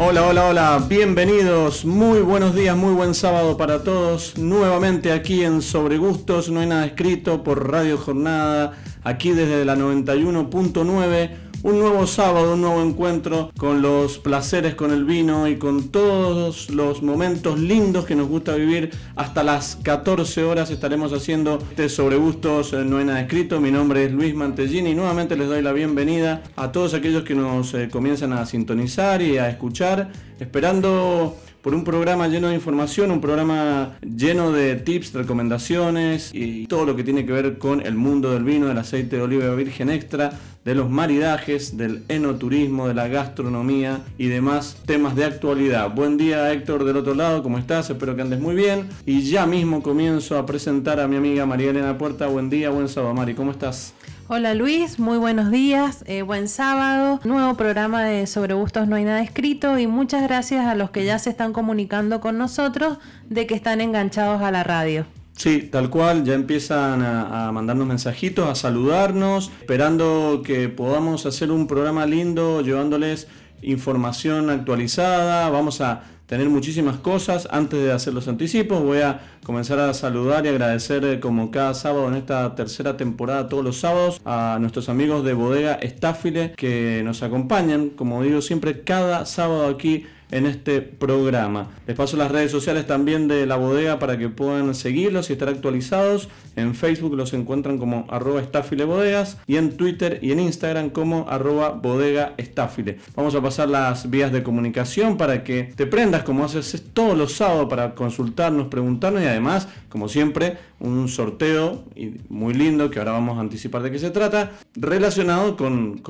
Hola, hola, hola, bienvenidos, muy buenos días, muy buen sábado para todos. Nuevamente aquí en Sobre Gustos, no hay nada escrito por Radio Jornada, aquí desde la 91.9 un nuevo sábado, un nuevo encuentro con los placeres con el vino y con todos los momentos lindos que nos gusta vivir. Hasta las 14 horas estaremos haciendo este sobre gustos, eh, no hay nada escrito. Mi nombre es Luis Mantellini y nuevamente les doy la bienvenida a todos aquellos que nos eh, comienzan a sintonizar y a escuchar, esperando por un programa lleno de información, un programa lleno de tips, recomendaciones y todo lo que tiene que ver con el mundo del vino, del aceite de oliva virgen extra, de los maridajes, del enoturismo, de la gastronomía y demás temas de actualidad. Buen día Héctor del otro lado, ¿cómo estás? Espero que andes muy bien. Y ya mismo comienzo a presentar a mi amiga María Elena Puerta. Buen día, buen sábado Mari, ¿cómo estás? Hola Luis, muy buenos días, eh, buen sábado, nuevo programa de Sobre Gustos No hay nada escrito y muchas gracias a los que ya se están comunicando con nosotros de que están enganchados a la radio. Sí, tal cual, ya empiezan a, mandarnos mensajitos, a saludarnos, esperando que podamos hacer un programa lindo, llevándoles información actualizada, vamos a tener muchísimas cosas. Antes de hacer los anticipos, voy a comenzar a saludar y agradecer eh, como cada sábado en esta tercera temporada, todos los sábados, a nuestros amigos de Bodega Estáfile que nos acompañan, como digo siempre, cada sábado aquí en este programa. Les paso las redes sociales también de la bodega para que puedan seguirlos y estar actualizados. En Facebook los encuentran como arroba bodegas y en Twitter y en Instagram como arroba bodega estáfile. Vamos a pasar las vías de comunicación para que te prendas como haces todos los sábados para consultarnos, preguntarnos y además, como siempre, un sorteo muy lindo que ahora vamos a anticipar de qué se trata, relacionado con,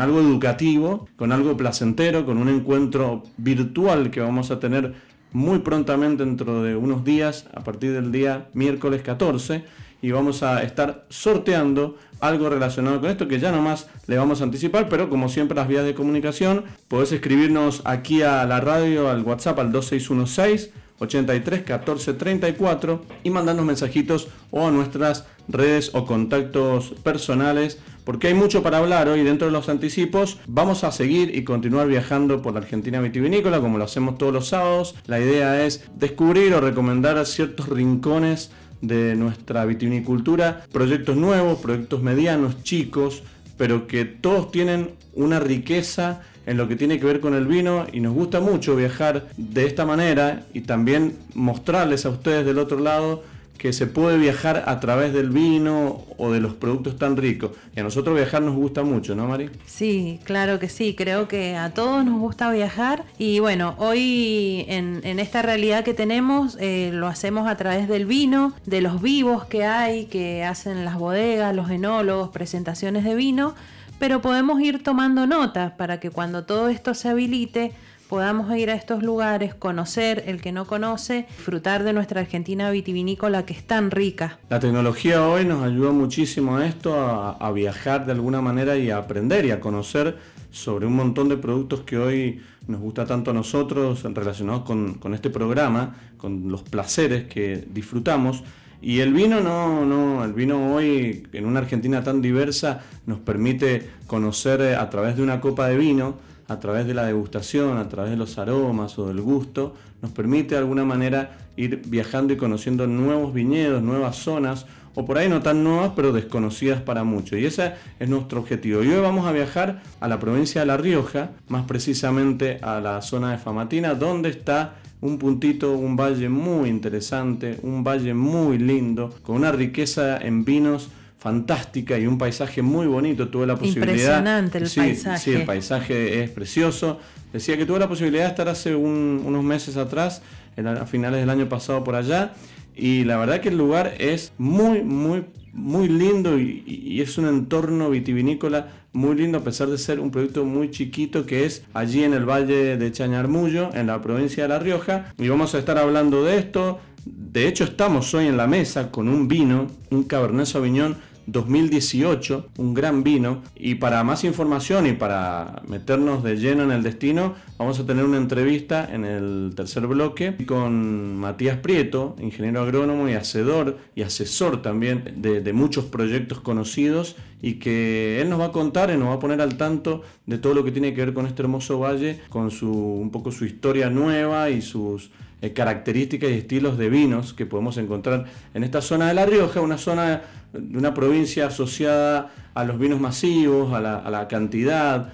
algo educativo, con algo placentero, con un encuentro virtual que vamos a tener muy prontamente dentro de unos días, a partir del día miércoles 14, y vamos a estar sorteando algo relacionado con esto que ya nomás le vamos a anticipar, pero como siempre las vías de comunicación, podés escribirnos aquí a la radio, al WhatsApp al 2616 83 14 34 y mandarnos mensajitos o a nuestras redes o contactos personales porque hay mucho para hablar hoy dentro de los anticipos. Vamos a seguir y continuar viajando por la Argentina vitivinícola como lo hacemos todos los sábados. La idea es descubrir o recomendar ciertos rincones de nuestra vitivinicultura, proyectos nuevos, proyectos medianos, chicos, pero que todos tienen una riqueza en lo que tiene que ver con el vino y nos gusta mucho viajar de esta manera y también mostrarles a ustedes del otro lado que se puede viajar a través del vino o de los productos tan ricos. Y a nosotros viajar nos gusta mucho, ¿no, Mari? Sí, claro que sí. Creo que a todos nos gusta viajar. Y bueno, hoy en, esta realidad que tenemos eh, lo hacemos a través del vino, de los vivos que hay, que hacen las bodegas, los enólogos, presentaciones de vino. Pero podemos ir tomando notas para que cuando todo esto se habilite, podamos ir a estos lugares, conocer el que no conoce, disfrutar de nuestra Argentina vitivinícola que es tan rica. La tecnología hoy nos ayuda muchísimo a esto, a, viajar de alguna manera y a aprender y a conocer sobre un montón de productos que hoy nos gusta tanto a nosotros relacionados con este programa, con los placeres que disfrutamos. Y el vino no, no, el vino hoy en una Argentina tan diversa nos permite conocer eh, a través de una copa de vino a través de la degustación, a través de los aromas o del gusto, nos permite de alguna manera ir viajando y conociendo nuevos viñedos, nuevas zonas, o por ahí no tan nuevas, pero desconocidas para muchos. Y ese es nuestro objetivo. Y hoy vamos a viajar a la provincia de La Rioja, más precisamente a la zona de Famatina, donde está un puntito, un valle muy interesante, un valle muy lindo, con una riqueza en vinos fantástica y un paisaje muy bonito. Tuve la posibilidad. Impresionante el paisaje. Sí, el paisaje es precioso. Decía que tuve la posibilidad de estar hace unos meses atrás, a finales del año pasado por allá, y la verdad que el lugar es muy, muy, muy lindo y, es un entorno vitivinícola muy lindo a pesar de ser un proyecto muy chiquito que es allí en el valle de Chañarmullo, en la provincia de La Rioja. Y vamos a estar hablando de esto. De hecho, estamos hoy en la mesa con un vino, un Cabernet Sauvignon 2018, un gran vino. Y para más información y para meternos de lleno en el destino, vamos a tener una entrevista en el tercer bloque con Matías Prieto, ingeniero agrónomo y hacedor y asesor también de, muchos proyectos conocidos y que él nos va a contar y nos va a poner al tanto de todo lo que tiene que ver con este hermoso valle, con su un poco su historia nueva y sus eh, características y estilos de vinos que podemos encontrar en esta zona de La Rioja, una zona de una provincia asociada a los vinos masivos, a la, cantidad,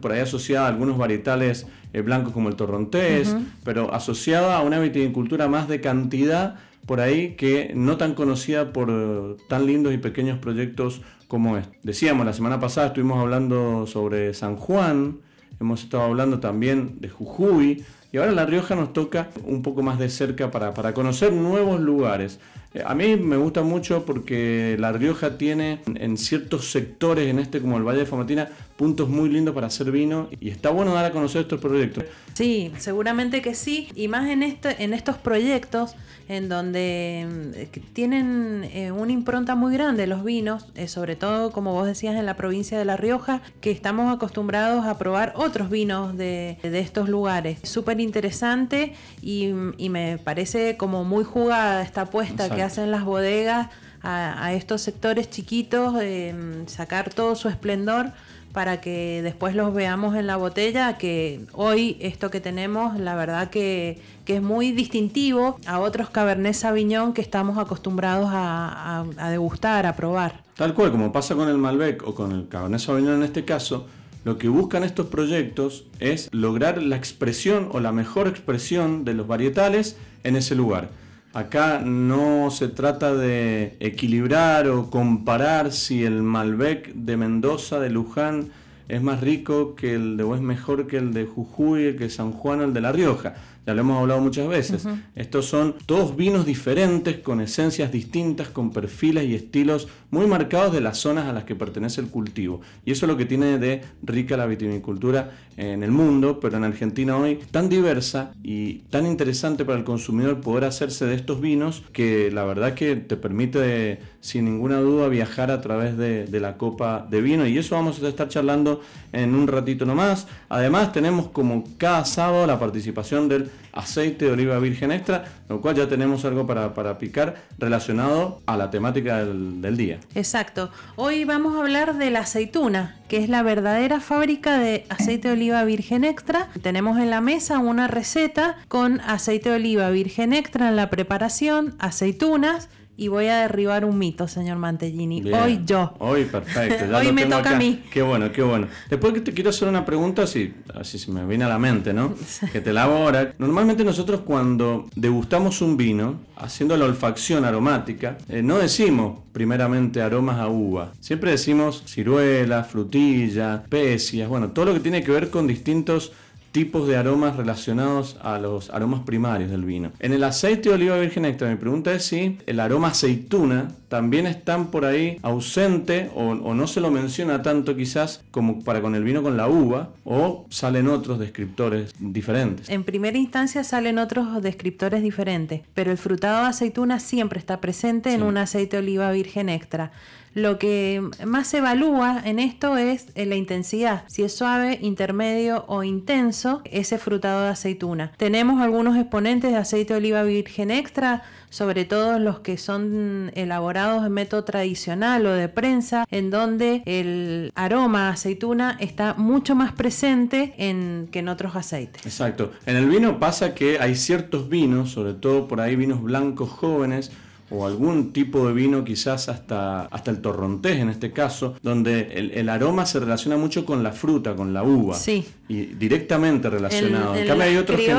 por ahí asociada a algunos varietales eh, blancos como el torrontés, pero asociada a una viticultura más de cantidad por ahí que no tan conocida por tan lindos y pequeños proyectos como este. Decíamos, la semana pasada estuvimos hablando sobre San Juan, hemos estado hablando también de Jujuy, y ahora La Rioja nos toca un poco más de cerca para, para conocer nuevos lugares. Eh, a mí me gusta mucho porque La Rioja tiene en ciertos sectores, en este como el Valle de Famatina, puntos muy lindos para hacer vino y está bueno dar a conocer estos proyectos. Sí, seguramente que sí, y más en, este, en estos proyectos en donde mm, tienen eh, una impronta muy grande los vinos, eh, sobre todo como vos decías en la provincia de La Rioja, que estamos acostumbrados a probar otros vinos de, estos lugares. Súper interesante y, me parece como muy jugada esta apuesta que hacen las bodegas a, estos sectores chiquitos, mm, sacar todo su esplendor para que después los veamos en la botella, que hoy esto que tenemos, la verdad que, es muy distintivo a otros Cabernet Sauvignon que estamos acostumbrados a, degustar, a probar. Tal cual, como pasa con el Malbec o con el Cabernet Sauvignon en este caso, lo que buscan estos proyectos es lograr la expresión o la mejor expresión de los varietales en ese lugar. Acá no se trata de equilibrar o comparar si el Malbec de Mendoza, de Luján, es más rico que el de o es mejor que el de Jujuy, el que San Juan o el de La Rioja ya lo hemos hablado muchas veces. Estos son todos vinos diferentes, con esencias distintas, con perfiles y estilos muy marcados de las zonas a las que pertenece el cultivo. Y eso es lo que tiene de rica la vitinicultura en el mundo, pero en Argentina hoy tan diversa y tan interesante para el consumidor poder hacerse de estos vinos que la verdad que te permite sin ninguna duda viajar a través de, de la copa de vino. Y eso vamos a estar charlando en un ratito nomás. Además tenemos como cada sábado la participación del aceite de oliva virgen extra, lo cual ya tenemos algo para, picar relacionado a la temática del, día. Exacto. Hoy vamos a hablar de la aceituna, que es la verdadera fábrica de aceite de oliva virgen extra. Tenemos en la mesa una receta con aceite de oliva virgen extra en la preparación, aceitunas, y voy a derribar un mito, señor Mantellini. Hoy yo. Hoy perfecto. Hoy me toca a mí. Qué bueno, qué bueno. Después que te quiero hacer una pregunta, así, así se me viene a la mente, ¿no? que te la hago ahora. Normalmente nosotros cuando degustamos un vino, haciendo la olfacción aromática, eh, no decimos primeramente aromas a uva. Siempre decimos ciruelas, frutillas, especias, bueno, todo lo que tiene que ver con distintos tipos de aromas relacionados a los aromas primarios del vino. En el aceite de oliva virgen extra, mi pregunta es si el aroma aceituna también está por ahí ausente o, no se lo menciona tanto quizás como para con el vino con la uva o salen otros descriptores diferentes. En primera instancia salen otros descriptores diferentes, pero el frutado de aceituna siempre está presente en un aceite de oliva virgen extra. Lo que más se evalúa en esto es eh, la intensidad, si es suave, intermedio o intenso ese frutado de aceituna. Tenemos algunos exponentes de aceite de oliva virgen extra, sobre todo los que son elaborados en método tradicional o de prensa, en donde el aroma aceituna está mucho más presente en, que en otros aceites. Exacto. En el vino pasa que hay ciertos vinos, sobre todo por ahí vinos blancos jóvenes, o algún tipo de vino, quizás hasta, hasta el torrontés en este caso, donde el, aroma se relaciona mucho con la fruta, con la uva. Sí. Y directamente relacionado. En, cambio hay otros que En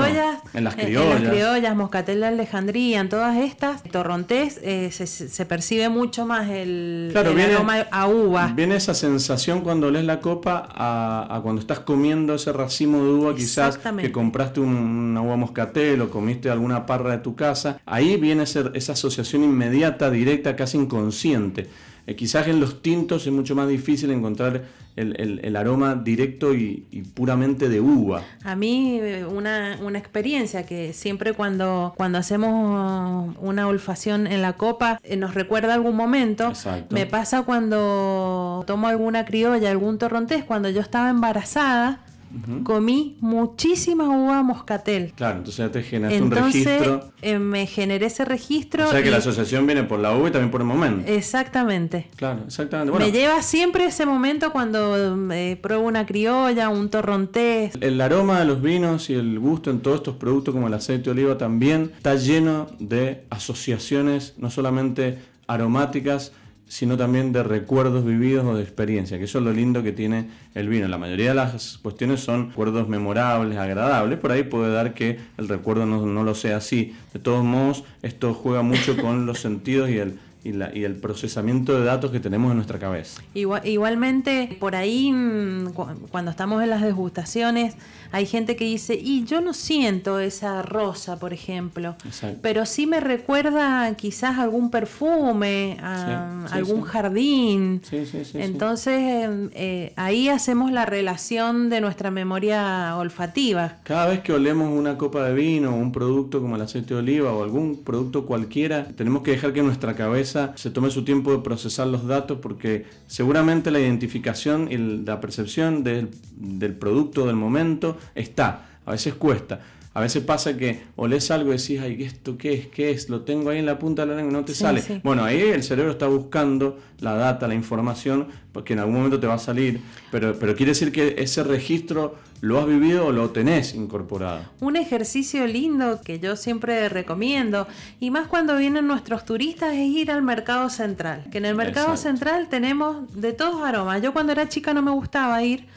las criollas. En las criollas, Moscatel de Alejandría, en todas estas, torrontés eh, se, percibe mucho más el, aroma a uva. Viene esa sensación cuando lees la copa a, cuando estás comiendo ese racimo de uva, quizás que compraste una uva moscatel o comiste alguna parra de tu casa. Ahí viene esa asociación inmediata, directa, casi inconsciente. Eh, quizás en los tintos es mucho más difícil encontrar el, aroma directo y, puramente de uva. A mí eh, una, experiencia que siempre cuando, cuando hacemos una olfacción en la copa eh, nos recuerda algún momento. Me pasa cuando tomo alguna criolla, algún torrontés, cuando yo estaba embarazada comí muchísima uva moscatel. Claro, entonces ya te generaste un registro. Eh, me generé ese registro. O sea que la asociación viene por la uva y también por el momento. Exactamente. Claro, exactamente. me lleva siempre ese momento cuando eh, pruebo una criolla, un torrontés. El aroma de los vinos y el gusto en todos estos productos como el aceite de oliva también está lleno de asociaciones, no solamente aromáticas, sino también de recuerdos vividos o de experiencia, que eso es lo lindo que tiene el vino. La mayoría de las cuestiones son recuerdos memorables, agradables, por ahí puede dar que el recuerdo no, no lo sea así. De todos modos, esto juega mucho con los sentidos y el, y, la, y, el procesamiento de datos que tenemos en nuestra cabeza. igualmente, por ahí, mm, cuando estamos en las degustaciones, hay gente que dice, y yo no siento esa rosa, por ejemplo, pero sí me recuerda quizás algún perfume, algún jardín. Entonces, eh, ahí hacemos la relación de nuestra memoria olfativa. Cada vez que olemos una copa de vino, un producto como el aceite de oliva o algún producto cualquiera, tenemos que dejar que nuestra cabeza se tome su tiempo de procesar los datos porque seguramente la identificación y la percepción del, del producto del momento está. A veces cuesta. A veces pasa que olés algo y decís, ay, ¿esto qué es? ¿Qué es? Lo tengo ahí en la punta de la lengua y no te sale. Bueno, ahí el cerebro está buscando la data, la información, porque en algún momento te va a salir, pero, pero quiere decir que ese registro lo has vivido o lo tenés incorporado. Un ejercicio lindo que yo siempre recomiendo, y más cuando vienen nuestros turistas, es ir al mercado central. Que en el mercado central tenemos de todos aromas. Yo cuando era chica no me gustaba ir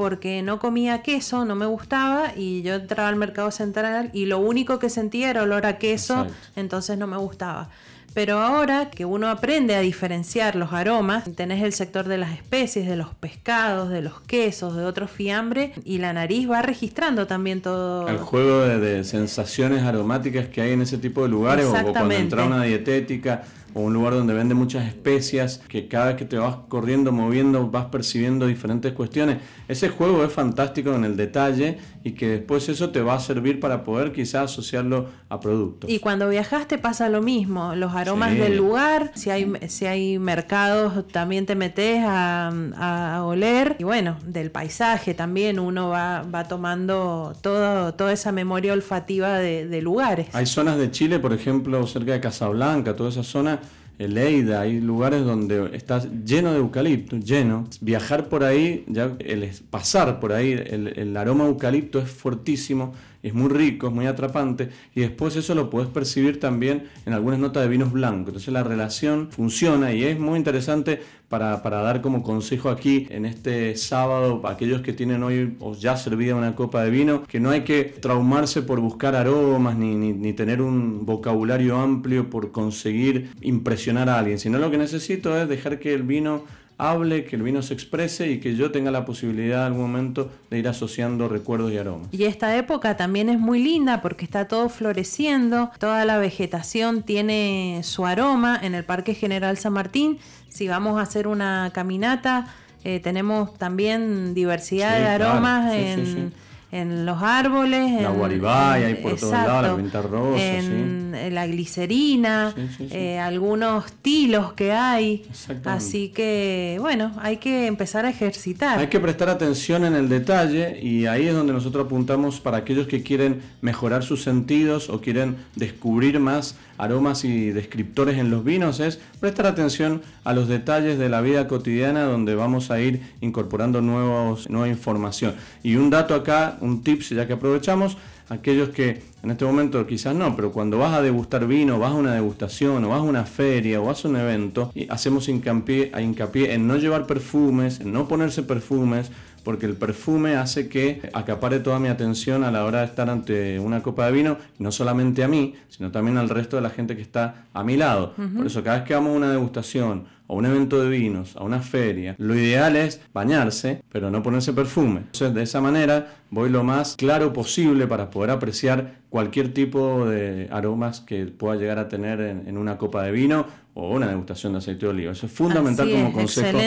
porque no comía queso, no me gustaba y yo entraba al mercado central y lo único que sentía era olor a queso, entonces no me gustaba. Pero ahora que uno aprende a diferenciar los aromas, tenés el sector de las especies, de los pescados, de los quesos, de otros fiambres, y la nariz va registrando también todo. El juego de, sensaciones aromáticas que hay en ese tipo de lugares, o cuando entra una dietética o un lugar donde vende muchas especias, que cada vez que te vas corriendo, moviendo, vas percibiendo diferentes cuestiones. Ese juego es fantástico en el detalle y que después eso te va a servir para poder quizás asociarlo a productos. Y cuando viajaste pasa lo mismo, los aromas del lugar, si hay, si hay mercados también te metes a, oler y bueno, del paisaje también uno va, va tomando todo, toda esa memoria olfativa de, de lugares. Hay zonas de Chile, por ejemplo, cerca de Casablanca, toda esa zona el Leida, hay lugares donde está lleno de eucalipto, lleno. Viajar por ahí, ya el pasar por ahí, el, el aroma eucalipto es fortísimo es muy rico, es muy atrapante y después eso lo puedes percibir también en algunas notas de vinos blancos. Entonces la relación funciona y es muy interesante para, dar como consejo aquí en este sábado, aquellos que tienen hoy o ya servida una copa de vino, que no hay que traumarse por buscar aromas ni, ni tener un vocabulario amplio por conseguir impresionar a alguien, sino lo que necesito es dejar que el vino hable, que el vino se exprese y que yo tenga la posibilidad en algún momento de ir asociando recuerdos y aromas. Y esta época también es muy linda porque está todo floreciendo, toda la vegetación tiene su aroma en el Parque General San Martín. Si vamos a hacer una caminata, eh, tenemos también diversidad de aromas en en los árboles. La guaribaya, hay por todos lados, la rosa. En, la glicerina, eh, algunos tilos que hay. Así que, bueno, hay que empezar a ejercitar. Hay que prestar atención en el detalle y ahí es donde nosotros apuntamos para aquellos que quieren mejorar sus sentidos o quieren descubrir más aromas y descriptores en los vinos es prestar atención a los detalles de la vida cotidiana donde vamos a ir incorporando nuevos, nueva información. Y un dato acá, un tips ya que aprovechamos, aquellos que en este momento quizás no, pero cuando vas a degustar vino, vas a una degustación o vas a una feria o vas a un evento, y hacemos hincapié, hincapié en no llevar perfumes, en no ponerse perfumes, porque el perfume hace que acapare toda mi atención a la hora de estar ante una copa de vino, no solamente a mí, sino también al resto de la gente que está a mi lado. Por eso cada vez que vamos a una degustación, a un evento de vinos, a una feria, lo ideal es bañarse, pero no ponerse perfume. Entonces de esa manera voy lo más claro posible para poder apreciar cualquier tipo de aromas que pueda llegar a tener en, una copa de vino o una degustación de aceite de oliva. Eso es fundamental como consejo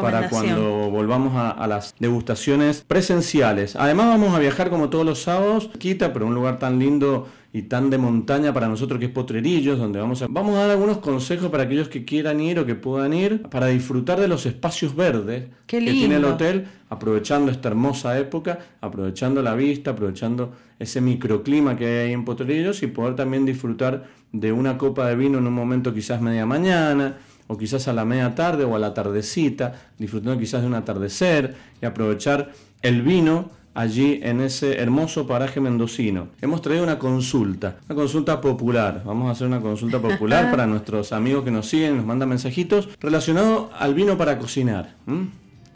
para cuando volvamos a, las degustaciones presenciales. Además vamos a viajar como todos los sábados, quita, pero un lugar tan lindo y tan de montaña para nosotros que es Potrerillos, donde vamos a, vamos a dar algunos consejos para aquellos que quieran ir o que puedan ir, para disfrutar de los espacios verdes que tiene el hotel, aprovechando esta hermosa época, aprovechando la vista, aprovechando ese microclima que hay ahí en Potrerillos y poder también disfrutar de una copa de vino en un momento quizás media mañana, o quizás a la media tarde o a la tardecita, disfrutando quizás de un atardecer y aprovechar el vino allí en ese hermoso paraje mendocino. Hemos traído una consulta, una consulta popular. Vamos a hacer una consulta popular para nuestros amigos que nos siguen, nos mandan mensajitos relacionado al vino para cocinar.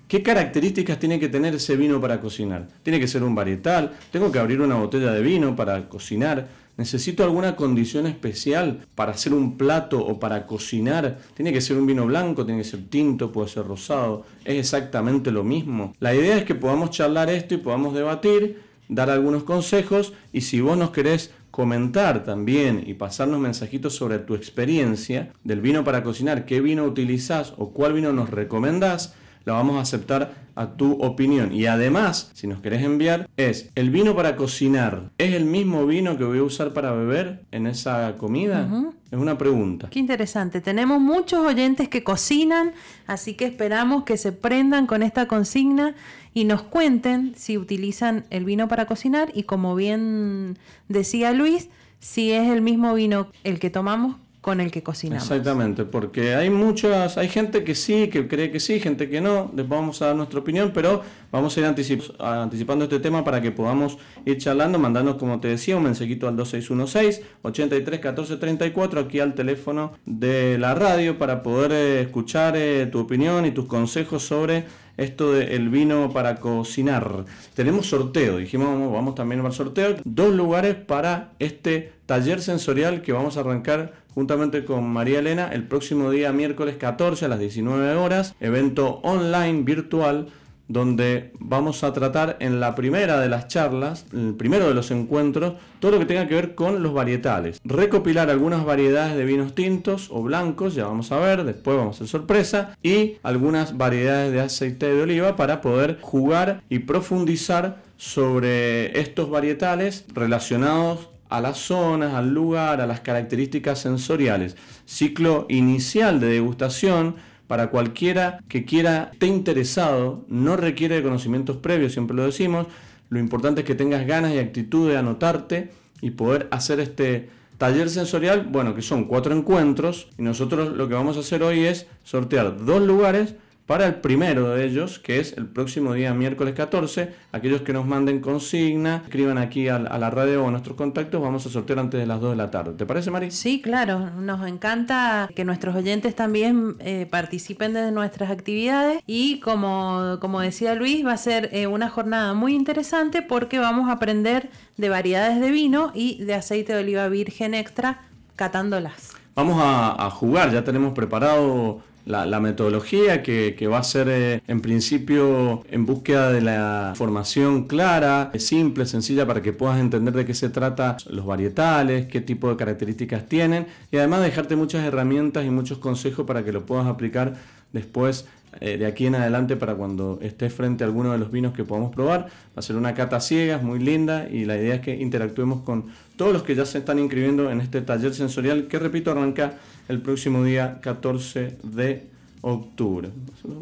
¿Qué características tiene que tener ese vino para cocinar? ¿Tiene que ser un varietal? ¿Tengo que abrir una botella de vino para cocinar? ¿Necesito alguna condición especial para hacer un plato o para cocinar? ¿Tiene que ser un vino blanco? ¿Tiene que ser tinto? ¿Puede ser rosado? ¿Es exactamente lo mismo? La idea es que podamos charlar esto y podamos debatir, dar algunos consejos y si vos nos querés comentar también y pasarnos mensajitos sobre tu experiencia del vino para cocinar, qué vino utilizás o cuál vino nos recomendás, la vamos a aceptar a tu opinión. Y además, si nos querés enviar, es el vino para cocinar. ¿Es el mismo vino que voy a usar para beber en esa comida? Es una pregunta. Qué interesante. Tenemos muchos oyentes que cocinan, así que esperamos que se prendan con esta consigna y nos cuenten si utilizan el vino para cocinar y como bien decía Luis, si es el mismo vino el que tomamos con el que cocinamos. Exactamente, porque hay muchas, hay gente que sí, que cree que sí, gente que no, les vamos a dar nuestra opinión, pero vamos a ir anticipando este tema para que podamos ir charlando, mandando, como te decía, un mensajito al 2616 83 14 34 aquí al teléfono de la radio para poder eh, escuchar eh, tu opinión y tus consejos sobre esto del vino para cocinar. Tenemos sorteo, dijimos vamos, también al sorteo, dos lugares para este taller sensorial que vamos a arrancar juntamente con María Elena el próximo día miércoles 14 a las 19 horas, evento online virtual donde vamos a tratar en la primera de las charlas, el primero de los encuentros, todo lo que tenga que ver con los varietales. Recopilar algunas variedades de vinos tintos o blancos, ya vamos a ver, después vamos a hacer sorpresa, y algunas variedades de aceite de oliva para poder jugar y profundizar sobre estos varietales relacionados a las zonas, al lugar, a las características sensoriales. Ciclo inicial de degustación para cualquiera que quiera, esté interesado, no requiere de conocimientos previos, siempre lo decimos. Lo importante es que tengas ganas y actitud de anotarte y poder hacer este taller sensorial, bueno, que son cuatro encuentros y nosotros lo que vamos a hacer hoy es sortear dos lugares para el primero de ellos, que es el próximo día miércoles 14. Aquellos que nos manden consigna, escriban aquí a, la radio o a nuestros contactos, vamos a sortear antes de las 2 de la tarde. ¿Te parece, Mari? Sí, claro. Nos encanta que nuestros oyentes también eh, participen de nuestras actividades y como, como decía Luis, va a ser eh, una jornada muy interesante porque vamos a aprender de variedades de vino y de aceite de oliva virgen extra catándolas. Vamos a jugar, ya tenemos preparado la, metodología que, va a ser eh, en principio en búsqueda de la formación clara, simple, sencilla para que puedas entender de qué se trata los varietales, qué tipo de características tienen y además dejarte muchas herramientas y muchos consejos para que lo puedas aplicar después eh, de aquí en adelante para cuando estés frente a alguno de los vinos que podamos probar. Va a ser una cata ciegas muy linda y la idea es que interactuemos con todos los que ya se están inscribiendo en este taller sensorial que repito arranca el próximo día 14 de octubre.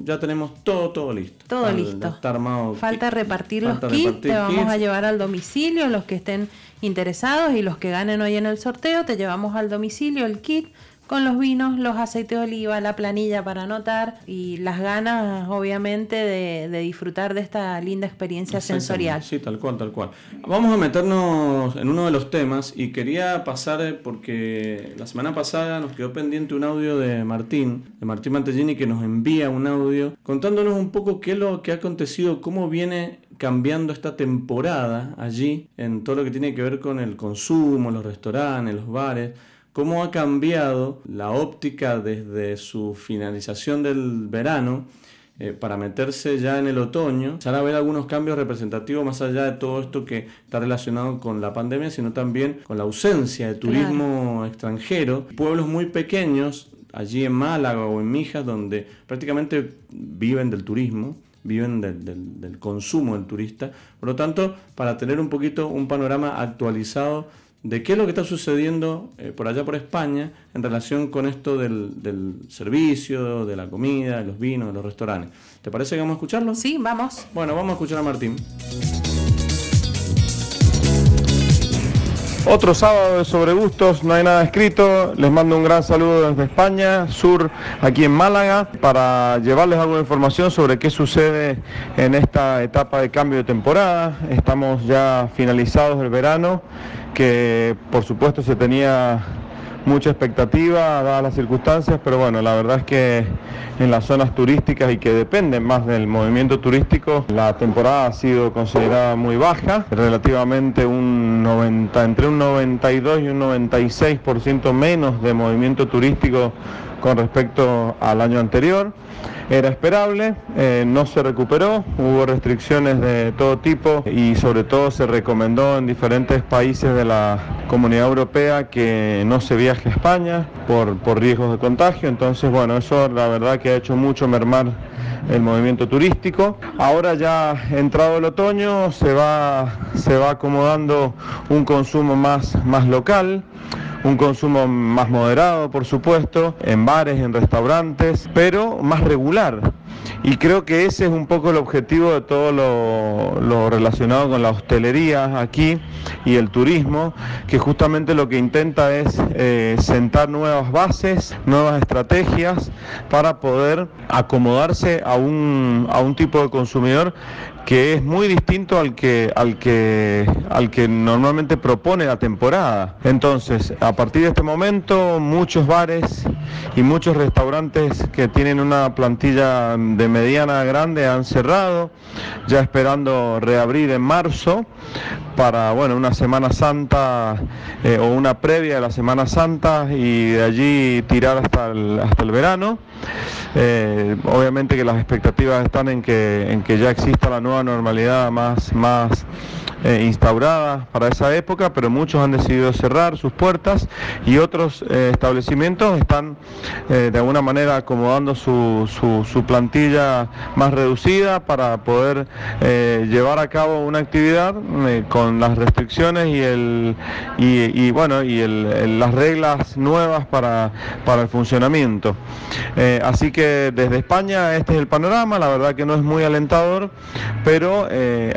Ya tenemos todo, todo listo. Todo listo. Está armado. Falta repartir los kits, te vamos a llevar al domicilio, los que estén interesados y los que ganen hoy en el sorteo, te llevamos al domicilio el kit con los vinos, los aceites de oliva, la planilla para anotar y las ganas, obviamente, de, disfrutar de esta linda experiencia sensorial. Sí, tal cual, tal cual. Vamos a meternos en uno de los temas y quería pasar, eh, porque la semana pasada nos quedó pendiente un audio de Martín, de Martín Mantellini, que nos envía un audio contándonos un poco qué es lo que ha acontecido, cómo viene cambiando esta temporada allí en todo lo que tiene que ver con el consumo, los restaurantes, los bares cómo ha cambiado la óptica desde su finalización del verano eh, para meterse ya en el otoño, ya a ver algunos cambios representativos más allá de todo esto que está relacionado con la pandemia, sino también con la ausencia de turismo extranjero. Pueblos muy pequeños, allí en Málaga o en Mijas, donde prácticamente viven del turismo viven del, consumo del turista. Por lo tanto, para tener un poquito un panorama actualizado de qué es lo que está sucediendo eh, por allá por España en relación con esto del, servicio, de la comida, de los vinos, de los restaurantes. ¿Te parece que vamos a escucharlo? Sí, vamos. Bueno, vamos a escuchar a Martín. Otro sábado de Sobre Gustos, no hay nada escrito. Les mando un gran saludo desde España, sur, aquí en Málaga, para llevarles algo de información sobre qué sucede en esta etapa de cambio de temporada. Estamos ya finalizados el verano, que por supuesto se tenía mucha expectativa dadas las circunstancias, pero bueno, la verdad es que en las zonas turísticas y que dependen más del movimiento turístico, la temporada ha sido considerada muy baja, relativamente un 90, entre un 92 y un 96% menos de movimiento turístico con respecto al año anterior era esperable, eh, no se recuperó, hubo restricciones de todo tipo y sobre todo se recomendó en diferentes países de la Comunidad Europea que no se viaje a España por, por riesgos de contagio, entonces bueno, eso la verdad que ha hecho mucho mermar el movimiento turístico. Ahora ya entrado el otoño se va, se va acomodando un consumo más, más local un consumo más moderado, por supuesto, en bares, en restaurantes, pero más regular. Y creo que ese es un poco el objetivo de todo lo, relacionado con la hostelería aquí y el turismo, que justamente lo que intenta es eh, sentar nuevas bases, nuevas estrategias para poder acomodarse a un, a un tipo de consumidor que es muy distinto al que, al que, al que normalmente propone la temporada. Entonces, a partir de este momento, muchos bares y muchos restaurantes que tienen una plantilla de mediana a grande han cerrado, ya esperando reabrir en marzo para bueno una Semana Santa eh, o una previa de la Semana Santa y de allí tirar hasta el, hasta el verano. Eh, obviamente que las expectativas están en que, en que ya exista la nueva normalidad más, más eh, instauradas para esa época, pero muchos han decidido cerrar sus puertas y otros eh, establecimientos están eh, de alguna manera acomodando su, su, plantilla más reducida para poder llevar a cabo una actividad con las restricciones y el y, bueno y las reglas nuevas para, para el funcionamiento. así que desde España este es el panorama, la verdad que no es muy alentador, pero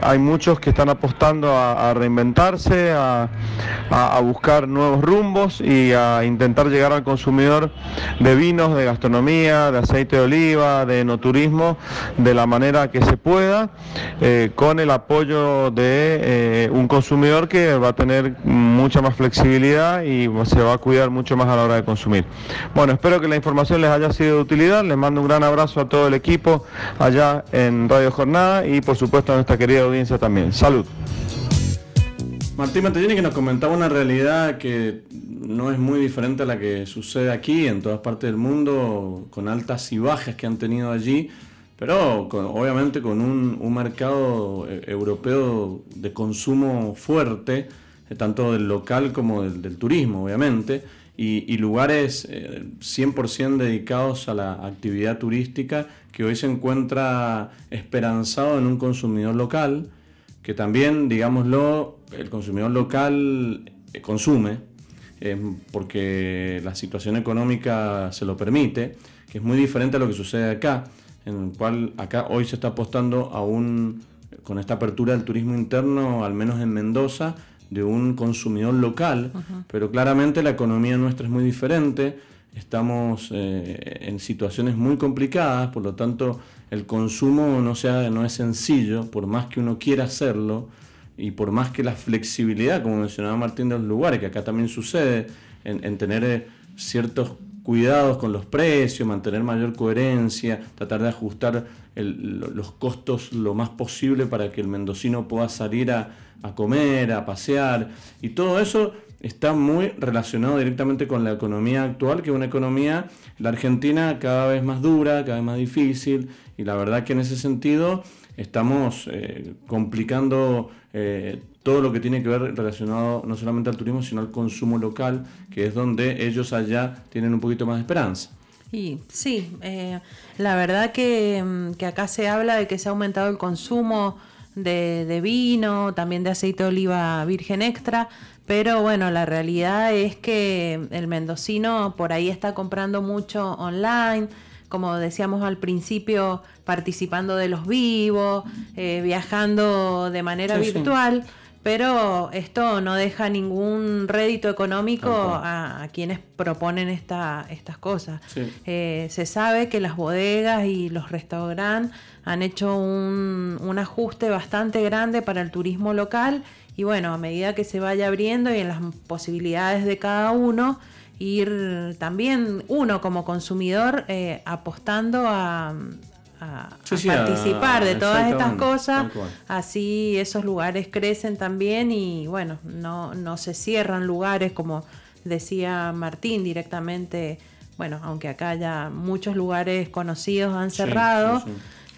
hay muchos que están apostando a, reinventarse, a, buscar nuevos rumbos y a intentar llegar al consumidor de vinos, de gastronomía, de aceite de oliva, de enoturismo, de la manera que se pueda, eh, con el apoyo de eh, un consumidor que va a tener mucha más flexibilidad y se va a cuidar mucho más a la hora de consumir. Bueno, espero que la información les haya sido de utilidad, les mando un gran abrazo a todo el equipo allá en Radio Jornada y por supuesto a nuestra querida audiencia también. Salud. Martín Mantellini que nos comentaba una realidad que no es muy diferente a la que sucede aquí en todas partes del mundo, con altas y bajas que han tenido allí, pero obviamente con un, mercado eh, europeo de consumo fuerte, eh, tanto del local como del, turismo, obviamente, y, lugares 100% eh, dedicados a la actividad turística que hoy se encuentra esperanzado en un consumidor local que también, digámoslo, el consumidor local eh, consume, eh, porque la situación económica se lo permite, que es muy diferente a lo que sucede acá, en el cual acá hoy se está apostando a un, con esta apertura del turismo interno, al menos en Mendoza, de un consumidor local, pero claramente la economía nuestra es muy diferente, estamos eh, en situaciones muy complicadas, por lo tanto el consumo no, sea, no es sencillo, por más que uno quiera hacerlo y por más que la flexibilidad, como mencionaba Martín de los lugares, que acá también sucede, en, tener eh, ciertos cuidados con los precios, mantener mayor coherencia, tratar de ajustar los costos lo más posible para que el mendocino pueda salir a, comer, a pasear, y todo eso está muy relacionado directamente con la economía actual, que es una economía, la Argentina cada vez más dura, cada vez más difícil, y la verdad que en ese sentido estamos eh, complicando eh, todo lo que tiene que ver relacionado no solamente al turismo, sino al consumo local, que es donde ellos allá tienen un poquito más de esperanza. Y sí, eh, la verdad que, mm, acá se habla de que se ha aumentado el consumo de, vino, también de aceite de oliva virgen extra, pero bueno, la realidad es que el mendocino por ahí está comprando mucho online, como decíamos al principio, participando de los vivos, eh, viajando de manera virtual. Pero esto no deja ningún rédito económico a, quienes proponen esta, estas cosas. Eh, se sabe que las bodegas y los restaurantes han hecho un, un ajuste bastante grande para el turismo local y bueno, a medida que se vaya abriendo y en las posibilidades de cada uno, ir también uno como consumidor eh, apostando a, participar de todas estas cosas, así esos lugares crecen también y bueno, no, no se cierran lugares como decía Martín directamente, bueno, aunque acá ya muchos lugares conocidos han cerrado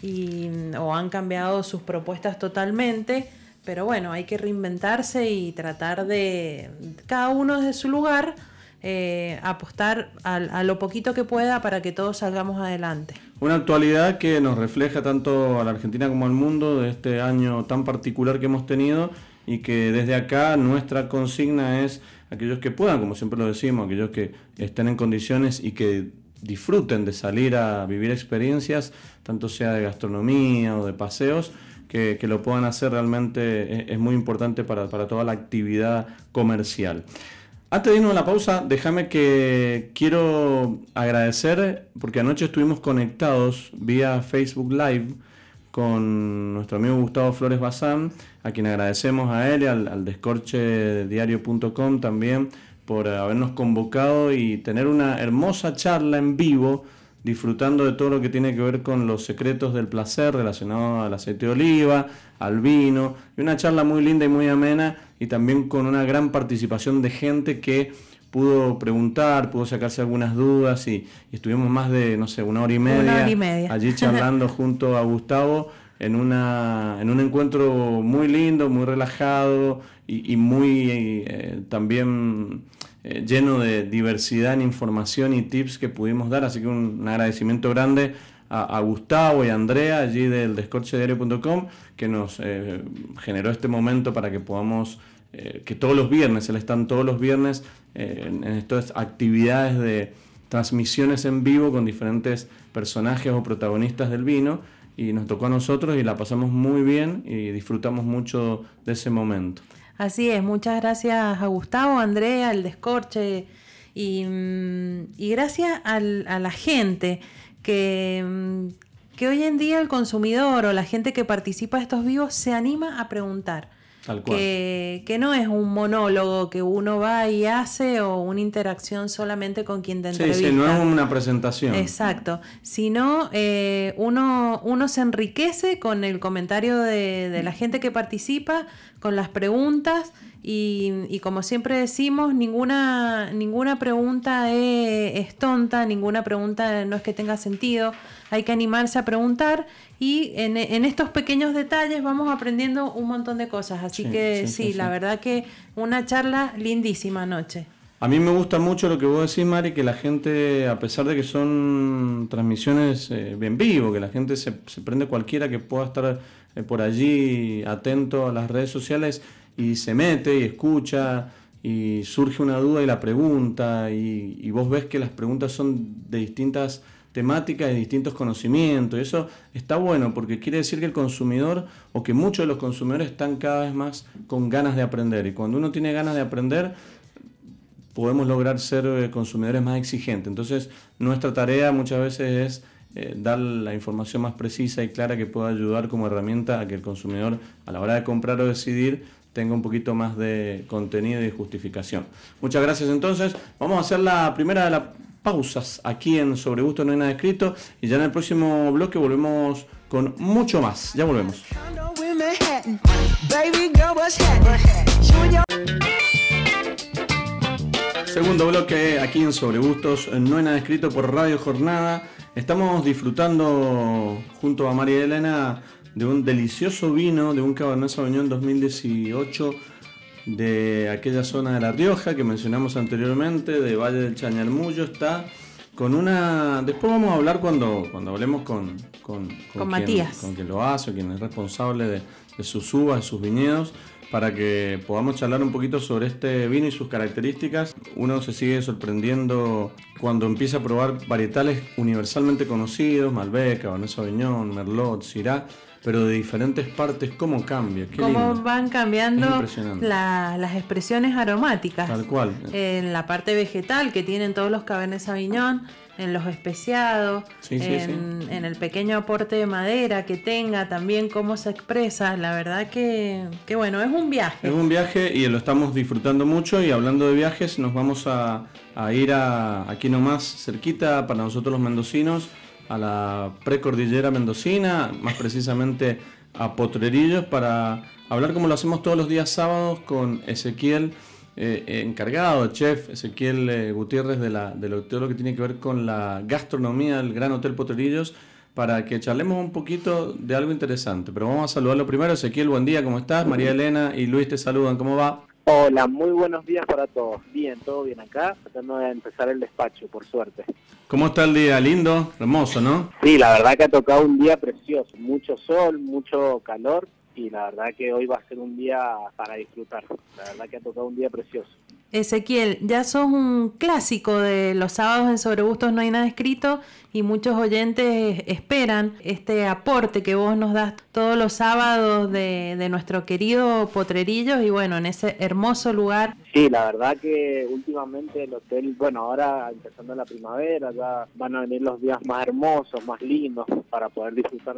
y, o han cambiado sus propuestas totalmente, pero bueno, hay que reinventarse y tratar de, cada uno desde su lugar, eh, apostar a, lo poquito que pueda para que todos salgamos adelante. Una actualidad que nos refleja tanto a la Argentina como al mundo de este año tan particular que hemos tenido y que desde acá nuestra consigna es aquellos que puedan, como siempre lo decimos, aquellos que estén en condiciones y que disfruten de salir a vivir experiencias, tanto sea de gastronomía o de paseos, que, lo puedan hacer realmente es, muy importante para, toda la actividad comercial. Antes de irnos a la pausa, déjame que quiero agradecer, porque anoche estuvimos conectados vía Facebook Live con nuestro amigo Gustavo Flores Bazán, a quien agradecemos a él y al, al descorchediario.com también por habernos convocado y tener una hermosa charla en vivo disfrutando de todo lo que tiene que ver con los secretos del placer relacionado al aceite de oliva, al vino, y una charla muy linda y muy amena y también con una gran participación de gente que pudo preguntar, pudo sacarse algunas dudas y, estuvimos más de, no sé, una hora y media, allí charlando junto a Gustavo en, una, en un encuentro muy lindo, muy relajado y, muy eh, también eh, lleno de diversidad en información y tips que pudimos dar, así que un, agradecimiento grande a, Gustavo y a Andrea allí del descorchediario.com que nos eh, generó este momento para que podamos, eh, que todos los viernes, él están todos los viernes en, estas actividades de transmisiones en vivo con diferentes personajes o protagonistas del vino y nos tocó a nosotros y la pasamos muy bien y disfrutamos mucho de ese momento. Así es, muchas gracias a Gustavo, a Andrea, al Descorche y, mm, gracias a la gente que, mm, que hoy en día el consumidor o la gente que participa de estos vivos se anima a preguntar. Que, que, no es un monólogo que uno va y hace o una interacción solamente con quien te entrevista. Sí, sí, no es una presentación. Exacto, sino eh, uno, uno se enriquece con el comentario de, de la gente que participa, con las preguntas y, como siempre decimos, ninguna, ninguna pregunta es, tonta, ninguna pregunta no es que tenga sentido, hay que animarse a preguntar y en, estos pequeños detalles vamos aprendiendo un montón de cosas. Así que sí, la verdad que una charla lindísima anoche. A mí me gusta mucho lo que vos decís, Mari, que la gente, a pesar de que son transmisiones eh, en vivo, que la gente se, se prende cualquiera que pueda estar eh, por allí atento a las redes sociales, y se mete y escucha y surge una duda y la pregunta y, vos ves que las preguntas son de distintas temáticas, de distintos conocimientos. Y eso está bueno porque quiere decir que el consumidor o que muchos de los consumidores están cada vez más con ganas de aprender. Y cuando uno tiene ganas de aprender, podemos lograr ser eh, consumidores más exigentes. Entonces, nuestra tarea muchas veces es eh, dar la información más precisa y clara que pueda ayudar como herramienta a que el consumidor, a la hora de comprar o decidir, tenga un poquito más de contenido y justificación. Muchas gracias entonces. Vamos a hacer la primera de las pausas aquí en Sobre Gusto No hay nada escrito y ya en el próximo bloque volvemos con mucho más. Ya volvemos. Segundo bloque aquí en Sobre Gustos, no hay nada escrito por Radio Jornada. Estamos disfrutando junto a María Elena de un delicioso vino, de un Cabernet Sauvignon 2018 de aquella zona de La Rioja que mencionamos anteriormente, de Valle del Chañarmullo, está con una... Después vamos a hablar cuando, cuando hablemos con, con, con, Matías. Con quien lo hace, quien es responsable de, de sus uvas, de sus viñedos para que podamos charlar un poquito sobre este vino y sus características. Uno se sigue sorprendiendo cuando empieza a probar varietales universalmente conocidos, Malbec, Cabernet Sauvignon, Merlot, Syrah, pero de diferentes partes, cómo cambia. cómo van cambiando las expresiones aromáticas. Tal cual. En la parte vegetal que tienen todos los Cabernet Sauvignon, en los especiados, en, el pequeño aporte de madera que tenga, también cómo se expresa. La verdad que, que, bueno, es un viaje. Es un viaje y lo estamos disfrutando mucho y hablando de viajes nos vamos a, ir a, aquí nomás cerquita para nosotros los mendocinos a la precordillera mendocina, más precisamente a Potrerillos, para hablar como lo hacemos todos los días sábados con Ezequiel, eh, encargado, chef Ezequiel eh, Gutiérrez de, la, de, todo lo que tiene que ver con la gastronomía del Gran Hotel Potrerillos, para que charlemos un poquito de algo interesante. Pero vamos a saludarlo primero. Ezequiel, buen día, ¿cómo estás? María Elena y Luis te saludan, ¿cómo va? Hola, muy buenos días para todos. Bien, todo bien acá, tratando de empezar el despacho, por suerte. ¿Cómo está el día? Lindo, hermoso, ¿no? Sí, la verdad que ha tocado un día precioso, mucho sol, mucho calor y la verdad que hoy va a ser un día para disfrutar. La verdad que ha tocado un día precioso. Ezequiel, ya sos un clásico de los sábados en Sobre Gustos No hay nada escrito y muchos oyentes esperan este aporte que vos nos das todos los sábados de, de nuestro querido Potrerillos y bueno, en ese hermoso lugar. Sí, la verdad que últimamente el hotel, bueno, ahora empezando la primavera, ya van a venir los días más hermosos, más lindos para poder disfrutar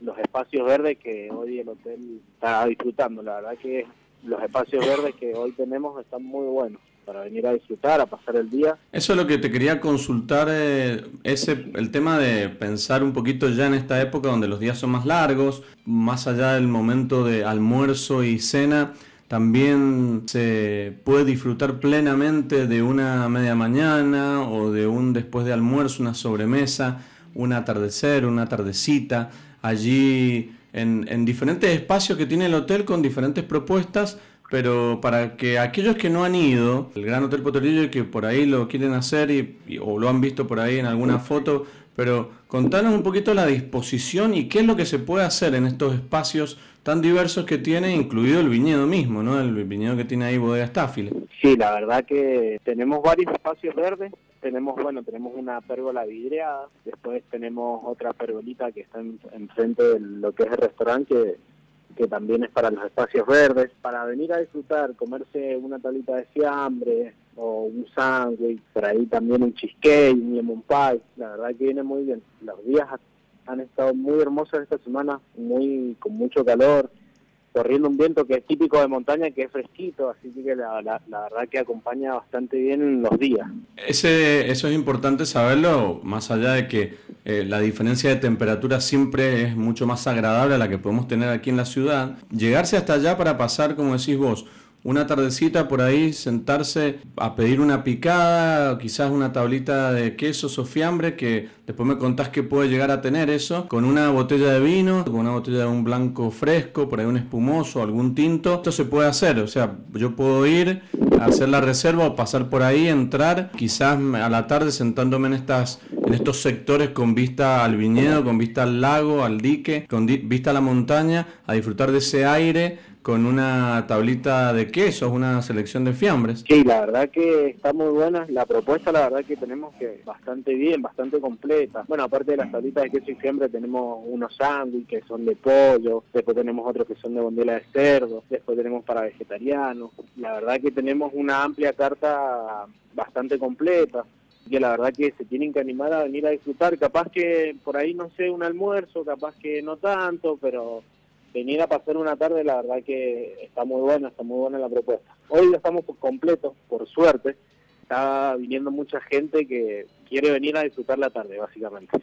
los espacios verdes que hoy el hotel está disfrutando. La verdad que los espacios verdes que hoy tenemos están muy buenos para venir a disfrutar, a pasar el día. Eso es lo que te quería consultar, eh, ese, el tema de pensar un poquito ya en esta época donde los días son más largos, más allá del momento de almuerzo y cena, también se puede disfrutar plenamente de una media mañana o de un después de almuerzo, una sobremesa, un atardecer, una tardecita, allí en, diferentes espacios que tiene el hotel con diferentes propuestas, pero para que aquellos que no han ido, el Gran Hotel Potrerillo y que por ahí lo quieren hacer y, o lo han visto por ahí en alguna foto, pero contanos un poquito la disposición y qué es lo que se puede hacer en estos espacios tan diversos que tiene, incluido el viñedo mismo, ¿no? El viñedo que tiene ahí Bodega Staffile. Sí, la verdad que tenemos varios espacios verdes. Tenemos, bueno, tenemos una pérgola vidriada, después tenemos otra pergolita que está enfrente de lo que es el restaurante, que, también es para los espacios verdes, para venir a disfrutar, comerse una tablita de fiambre o un sándwich, por ahí también un cheesecake, un lemon pie, la verdad que viene muy bien. Los días han estado muy hermosos esta semana, muy con mucho calor, corriendo un viento que es típico de montaña, que es fresquito, así que la, la, verdad que acompaña bastante bien los días. Ese, eso es importante saberlo, más allá de que eh, la diferencia de temperatura siempre es mucho más agradable a la que podemos tener aquí en la ciudad. Llegarse hasta allá para pasar, como decís vos, una tardecita por ahí, sentarse a pedir una picada, quizás una tablita de quesos o fiambre, que después me contás que puede llegar a tener eso, con una botella de vino, con una botella de un blanco fresco, por ahí un espumoso, algún tinto. Esto se puede hacer, o sea, yo puedo ir a hacer la reserva o pasar por ahí, entrar, quizás a la tarde sentándome en estas en estos sectores con vista al viñedo, con vista al lago, al dique, con vista a la montaña, a disfrutar de ese aire con una tablita de quesos, una selección de fiambres. Sí, la verdad que está muy buena. La propuesta, la verdad que tenemos que bastante bien, bastante completa. Bueno, aparte de las tablitas de queso y fiambre, tenemos unos sándwiches que son de pollo, después tenemos otros que son de bondela de cerdo, después tenemos para vegetarianos. La verdad que tenemos una amplia carta bastante completa que la verdad que se tienen que animar a venir a disfrutar, capaz que por ahí no sé, un almuerzo, capaz que no tanto, pero venir a pasar una tarde, la verdad que está muy buena, está muy buena la propuesta. Hoy ya estamos completos, por suerte. Está viniendo mucha gente que quiere venir a disfrutar la tarde, básicamente.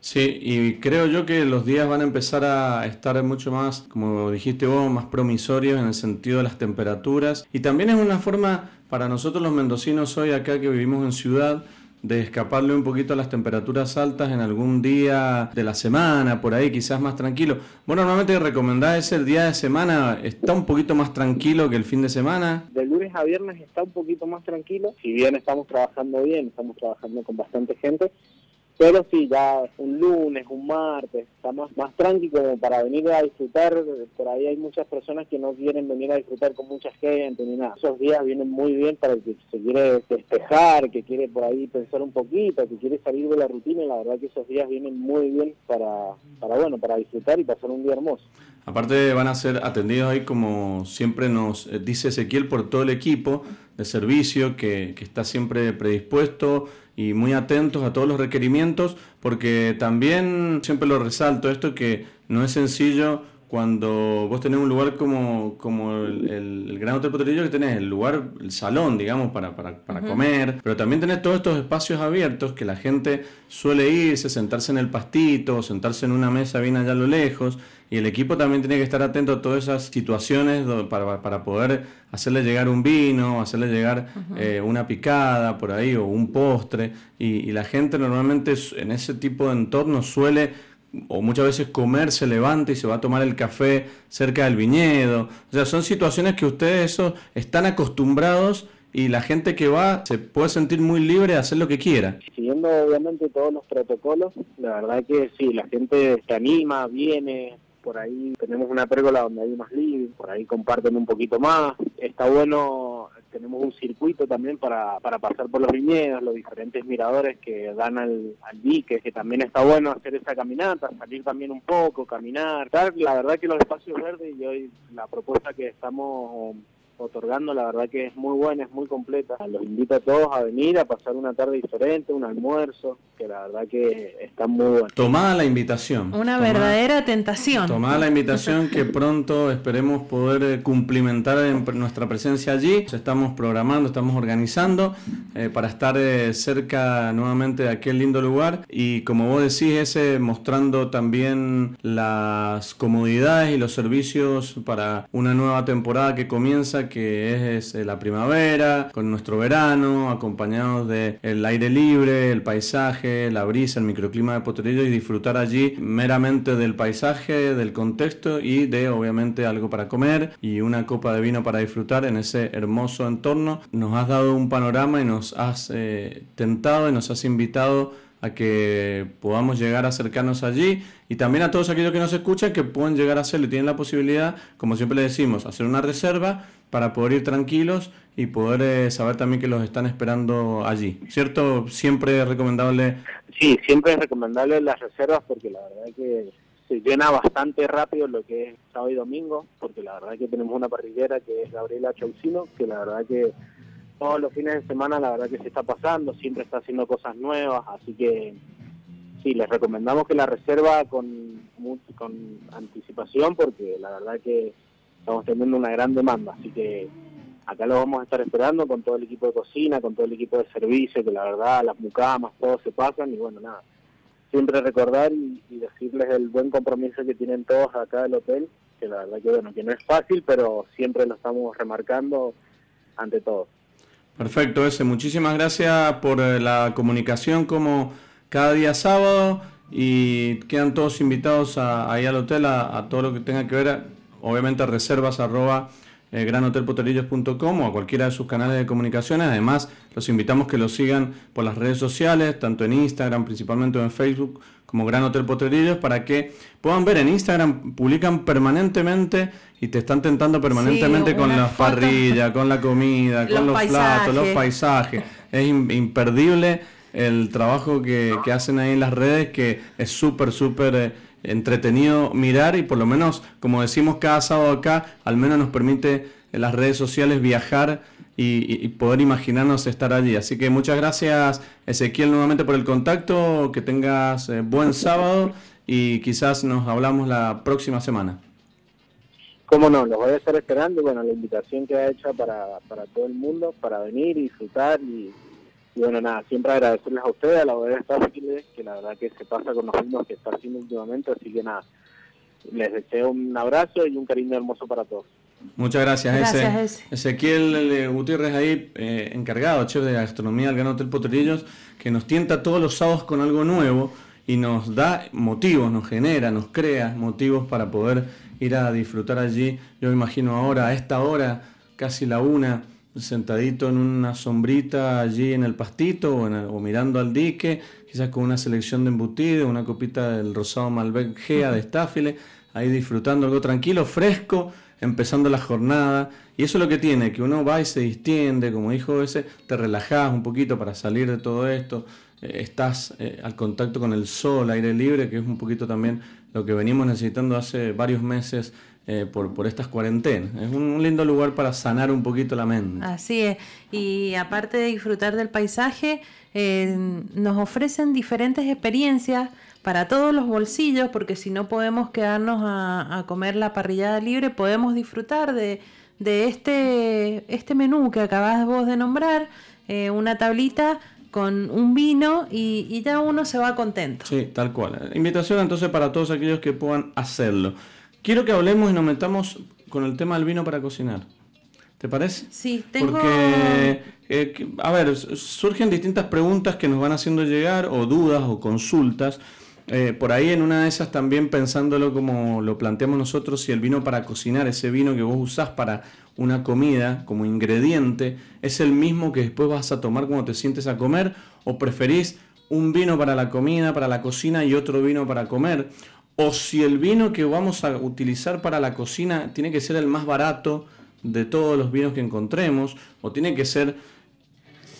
Sí, y creo yo que los días van a empezar a estar mucho más, como dijiste vos, más promisorios en el sentido de las temperaturas. Y también es una forma para nosotros los mendocinos hoy acá que vivimos en ciudad, de escaparle un poquito a las temperaturas altas en algún día de la semana, por ahí quizás más tranquilo. Bueno, normalmente recomendás ese día de semana, está un poquito más tranquilo que el fin de semana. De lunes a viernes está un poquito más tranquilo, si bien estamos trabajando bien, estamos trabajando con bastante gente, pero sí, ya un lunes, un martes, está más, más tranquilo para venir a disfrutar. Por ahí hay muchas personas que no quieren venir a disfrutar con mucha gente ni nada. Esos días vienen muy bien para el que se quiere despejar, que quiere por ahí pensar un poquito, que quiere salir de la rutina. La verdad que esos días vienen muy bien para, para, bueno, para disfrutar y pasar un día hermoso. Aparte van a ser atendidos ahí como siempre nos eh, dice Ezequiel por todo el equipo de servicio que, que está siempre predispuesto y muy atentos a todos los requerimientos, porque también siempre lo resalto esto que no es sencillo cuando vos tenés un lugar como, como el, Gran Hotel Potrillo, que tenés el lugar, el salón, digamos, para, para, para comer, pero también tenés todos estos espacios abiertos que la gente suele irse, sentarse en el pastito, sentarse en una mesa bien allá a lo lejos, y el equipo también tiene que estar atento a todas esas situaciones para, para poder hacerle llegar un vino, hacerle llegar eh, una picada por ahí o un postre, y, y la gente normalmente en ese tipo de entornos suele o muchas veces comer, se levanta y se va a tomar el café cerca del viñedo. O sea, son situaciones que ustedes eso, están acostumbrados y la gente que va se puede sentir muy libre de hacer lo que quiera. Siguiendo obviamente todos los protocolos, la verdad que sí, la gente se anima, viene, por ahí tenemos una pérgola donde hay más living, por ahí comparten un poquito más. Está bueno tenemos un circuito también para, para pasar por los viñedos, los diferentes miradores que dan al, al dique, que también está bueno hacer esa caminata, salir también un poco, caminar. La verdad que los espacios verdes y hoy la propuesta que estamos otorgando, la verdad que es muy buena, es muy completa. Los invito a todos a venir a pasar una tarde diferente, un almuerzo, que la verdad que está muy bueno. Tomada la invitación. Una verdadera tentación. Tomada la invitación que pronto esperemos poder eh, cumplimentar en nuestra presencia allí. Estamos programando, estamos organizando eh, para estar eh, cerca nuevamente de aquel lindo lugar y como vos decís, ese mostrando también las comodidades y los servicios para una nueva temporada que comienza que es, eh, la primavera, con nuestro verano, acompañados del el aire libre, el paisaje, la brisa, el microclima de Potrerillo y disfrutar allí meramente del paisaje, del contexto y de obviamente algo para comer y una copa de vino para disfrutar en ese hermoso entorno. Nos has dado un panorama y nos has eh, tentado y nos has invitado a que podamos llegar a acercarnos allí y también a todos aquellos que nos escuchan que pueden llegar a hacerlo y tienen la posibilidad, como siempre le decimos, hacer una reserva para poder ir tranquilos y poder eh, saber también que los están esperando allí. ¿Cierto? Siempre es recomendable. Sí, siempre es recomendable las reservas porque la verdad que se llena bastante rápido lo que es sábado y domingo, porque la verdad que tenemos una parrillera que es Gabriela Chaucino, que la verdad que todos los fines de semana la verdad que se está pasando, siempre está haciendo cosas nuevas, así que sí, les recomendamos que la reserva con, con anticipación porque la verdad que estamos teniendo una gran demanda, así que acá lo vamos a estar esperando con todo el equipo de cocina, con todo el equipo de servicio, que la verdad las mucamas, todos se pasan y bueno, nada, siempre recordar y, decirles el buen compromiso que tienen todos acá del hotel, que la verdad que bueno, que no es fácil, pero siempre lo estamos remarcando ante todo. Perfecto, ese. Muchísimas gracias por eh, la comunicación como cada día sábado y quedan todos invitados a, ahí al hotel a, a todo lo que tenga que ver obviamente reservas arroba eh, o a cualquiera de sus canales de comunicaciones. Además, los invitamos que los sigan por las redes sociales, tanto en Instagram, principalmente o en Facebook, como Gran Hotel Potrerillos, para que puedan ver en Instagram, publican permanentemente y te están tentando permanentemente con la parrilla, con la comida, con los platos, los paisajes. Es imperdible el trabajo que, que, hacen ahí en las redes, que es súper, súper... Eh, entretenido mirar y por lo menos, como decimos cada sábado acá, al menos nos permite en las redes sociales viajar y, poder imaginarnos estar allí. Así que muchas gracias Ezequiel nuevamente por el contacto, que tengas eh, buen sábado y quizás nos hablamos la próxima semana. Cómo no, los voy a estar esperando. Bueno, la invitación que ha hecha para, para todo el mundo, para venir y disfrutar y, bueno, nada, siempre agradecerles a ustedes, a la bodega Stafiles, que la verdad que se pasa con los vinos que está haciendo últimamente, así que nada, les deseo un abrazo y un cariño hermoso para todos. Muchas gracias, Ezequiel Gutiérrez ahí, eh, encargado, chef de gastronomía del Gran Hotel Potrillos, que nos tienta todos los sábados con algo nuevo y nos da motivos, nos genera, nos crea motivos para poder ir a disfrutar allí. Yo me imagino ahora, a esta hora, casi la una, sentadito en una sombrita allí en el pastito o, mirando al dique, quizás con una selección de embutido, una copita del rosado Malbec de Estáfile, ahí disfrutando algo tranquilo, fresco, empezando la jornada. Y eso es lo que tiene, que uno va y se distiende, como dijo ese, te relajás un poquito para salir de todo esto, eh, estás eh, al contacto con el sol, aire libre, que es un poquito también lo que venimos necesitando hace varios meses eh, por, por estas cuarentenas. Es un, lindo lugar para sanar un poquito la mente. Así es. Y aparte de disfrutar del paisaje, eh, nos ofrecen diferentes experiencias para todos los bolsillos, porque si no podemos quedarnos a, comer la parrillada libre, podemos disfrutar de, de este, este menú que acabas vos de nombrar, eh, una tablita con un vino y, y, ya uno se va contento. Sí, tal cual. Invitación entonces para todos aquellos que puedan hacerlo. Quiero que hablemos y nos metamos con el tema del vino para cocinar. ¿Te parece? Sí, tengo... Porque, eh, a ver, surgen distintas preguntas que nos van haciendo llegar, o dudas, o consultas. Eh, por ahí en una de esas también pensándolo como lo planteamos nosotros, si el vino para cocinar, ese vino que vos usás para una comida como ingrediente, es el mismo que después vas a tomar cuando te sientes a comer, o preferís un vino para la comida, para la cocina y otro vino para comer, o si el vino que vamos a utilizar para la cocina tiene que ser el más barato de todos los vinos que encontremos, o tiene que ser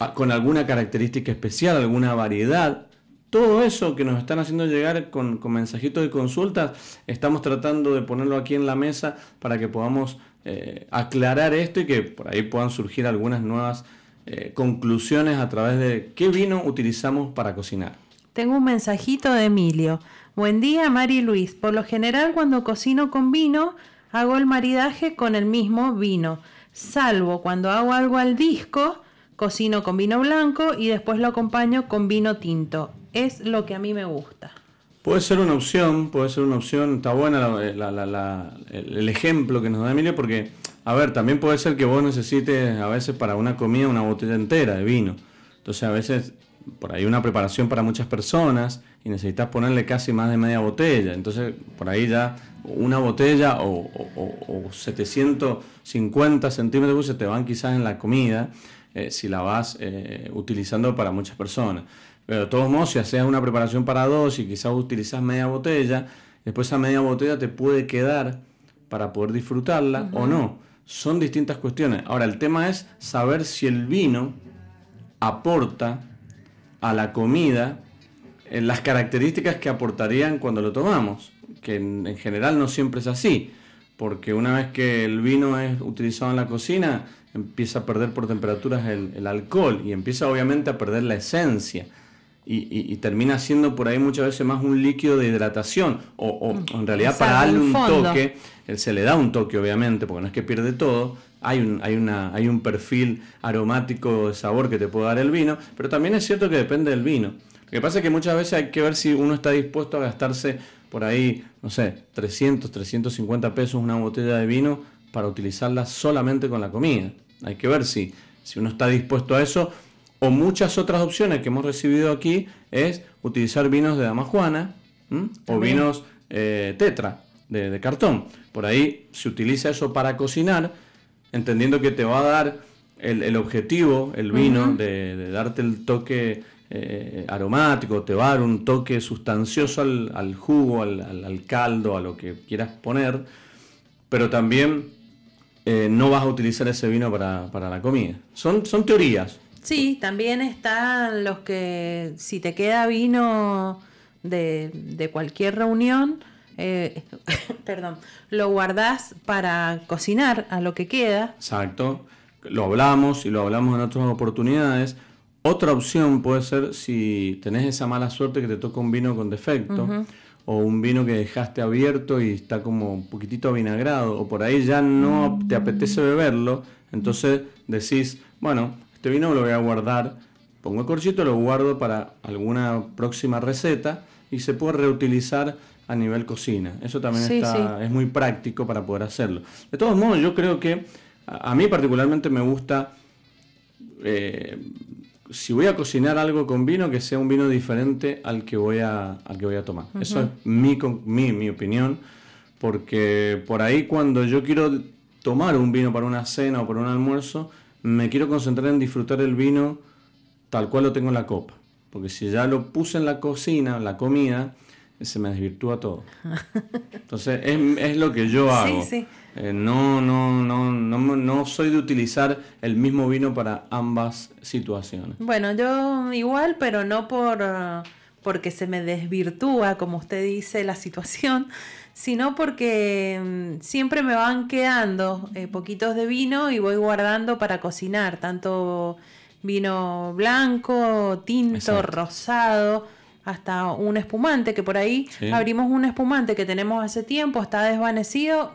ah, con alguna característica especial, alguna variedad. Todo eso que nos están haciendo llegar con, mensajitos de consultas, estamos tratando de ponerlo aquí en la mesa para que podamos eh, aclarar esto y que por ahí puedan surgir algunas nuevas eh, conclusiones a través de qué vino utilizamos para cocinar. Tengo un mensajito de Emilio. Buen día, Mari Luis. Por lo general, cuando cocino con vino, hago el maridaje con el mismo vino. Salvo cuando hago algo al disco, cocino con vino blanco y después lo acompaño con vino tinto. Es lo que a mí me gusta. Puede ser una opción, puede ser una opción. Está buena el ejemplo que nos da Emilio porque, a ver, también puede ser que vos necesites a veces para una comida una botella entera de vino. Entonces a veces por ahí una preparación para muchas personas y necesitas ponerle casi más de media botella. Entonces, por ahí ya una botella o, 750 centímetros se te van quizás en la comida eh, si la vas eh, utilizando para muchas personas. Pero de todos modos, si haces una preparación para dos y quizás utilizas media botella, después esa media botella te puede quedar para poder disfrutarla o no. Son distintas cuestiones. Ahora, el tema es saber si el vino aporta a la comida las características que aportarían cuando lo tomamos, que en, general no siempre es así, porque una vez que el vino es utilizado en la cocina, empieza a perder por temperaturas el, alcohol y empieza obviamente a perder la esencia. Y, termina siendo por ahí muchas veces más un líquido de hidratación o, en realidad para darle un toque, él se le da un toque obviamente porque no es que pierde todo, hay un, hay, una, hay un perfil aromático de sabor que te puede dar el vino, pero también es cierto que depende del vino. Lo que pasa es que muchas veces hay que ver si uno está dispuesto a gastarse por ahí, no sé, 300, 350 pesos una botella de vino para utilizarla solamente con la comida. Hay que ver si, si uno está dispuesto a eso. O muchas otras opciones que hemos recibido aquí es utilizar vinos de dama juana o vinos eh, tetra de, cartón. Por ahí se utiliza eso para cocinar, entendiendo que te va a dar el, objetivo, el vino, de, darte el toque eh, aromático, te va a dar un toque sustancioso al, jugo, al, caldo, a lo que quieras poner, pero también eh, no vas a utilizar ese vino para, la comida. Son, son teorías. Sí, también están los que si te queda vino de, cualquier reunión, eh, perdón, lo guardás para cocinar a lo que queda. Exacto, lo hablamos y lo hablamos en otras oportunidades otra opción puede ser si tenés esa mala suerte que te toca un vino con defecto. O un vino que dejaste abierto y está como un poquitito vinagrado, o por ahí ya no te apetece beberlo, entonces decís, bueno, este vino lo voy a guardar pongo el corchito, lo guardo para alguna próxima receta y se puede reutilizar a nivel cocina. Eso también está, es muy práctico para poder hacerlo. De todos modos, yo creo que a, mí particularmente me gusta, eh, si voy a cocinar algo con vino, que sea un vino diferente al que voy a, al que voy a tomar. Eso es mi, mi, mi opinión, porque por ahí cuando yo quiero tomar un vino para una cena o para un almuerzo, me quiero concentrar en disfrutar el vino tal cual lo tengo en la copa. Porque si ya lo puse en la cocina, la comida, se me desvirtúa todo. Entonces es, lo que yo hago. Eh, no, no, no, no, no soy de utilizar el mismo vino para ambas situaciones. Bueno, yo igual, pero no por porque se me desvirtúa, como usted dice, la situación, sino porque mm, siempre me van quedando eh, poquitos de vino y voy guardando para cocinar, tanto vino blanco, tinto, rosado, hasta un espumante, que por ahí abrimos un espumante que tenemos hace tiempo, está desvanecido,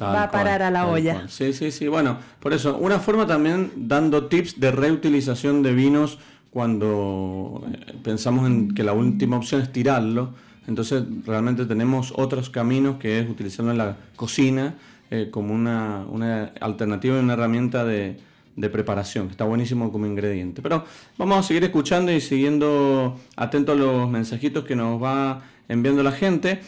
va a parar a la olla. Sí, sí, sí. Bueno, por eso, una forma también dando tips de reutilización de vinos cuando eh, pensamos en que la última opción es tirarlo, entonces realmente tenemos otros caminos que es utilizarlo en la cocina eh, como una, una, alternativa y una herramienta de, de preparación, que está buenísimo como ingrediente. Pero vamos a seguir escuchando y siguiendo atentos a los mensajitos que nos va enviando la gente.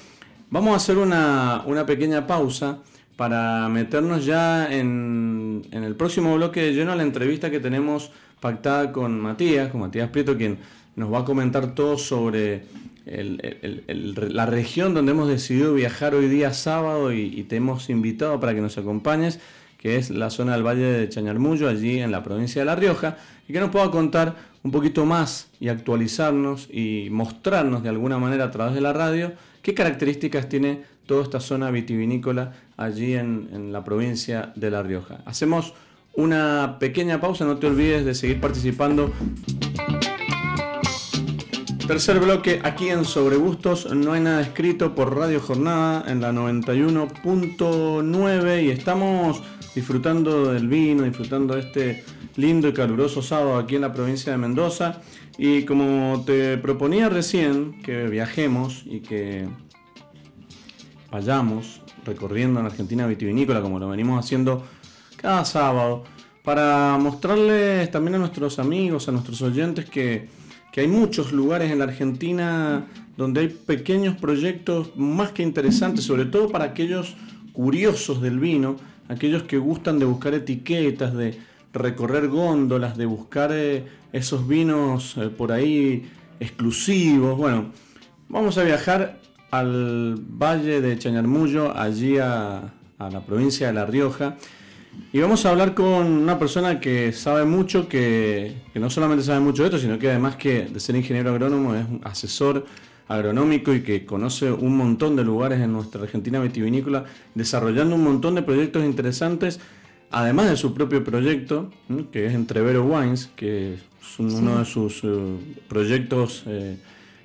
Vamos a hacer una, una pequeña pausa para meternos ya en, en, el próximo bloque de lleno a la entrevista que tenemos pactada con Matías, con Matías Prieto, quien nos va a comentar todo sobre la región donde hemos decidido viajar hoy día sábado y, te hemos invitado para que nos acompañes, que es la zona del Valle de Chañarmullo, allí en la provincia de La Rioja, y que nos pueda contar un poquito más y actualizarnos y mostrarnos de alguna manera a través de la radio qué características tiene toda esta zona vitivinícola allí en, en la provincia de La Rioja. Hacemos una pequeña pausa, no te olvides de seguir participando. Tercer bloque aquí en Sobre Gustos, no hay nada escrito por Radio Jornada en la 91.9 y estamos disfrutando del vino, disfrutando de este lindo y caluroso sábado aquí en la provincia de Mendoza. Y como te proponía recién que viajemos y que vayamos recorriendo en Argentina vitivinícola como lo venimos haciendo cada sábado para mostrarles también a nuestros amigos, a nuestros oyentes que, hay muchos lugares en la Argentina donde hay pequeños proyectos más que interesantes, sobre todo para aquellos curiosos del vino, aquellos que gustan de buscar etiquetas, de recorrer góndolas, de buscar eh, esos vinos eh, por ahí exclusivos. Bueno, vamos a viajar al valle de Chañarmullo, allí a la provincia de La Rioja. Y vamos a hablar con una persona que sabe mucho, que, no solamente sabe mucho de esto, sino que además que de ser ingeniero agrónomo es un asesor agronómico y que conoce un montón de lugares en nuestra Argentina vitivinícola, desarrollando un montón de proyectos interesantes, además de su propio proyecto, que es Entrevero Wines, que es uno de sus eh, proyectos eh,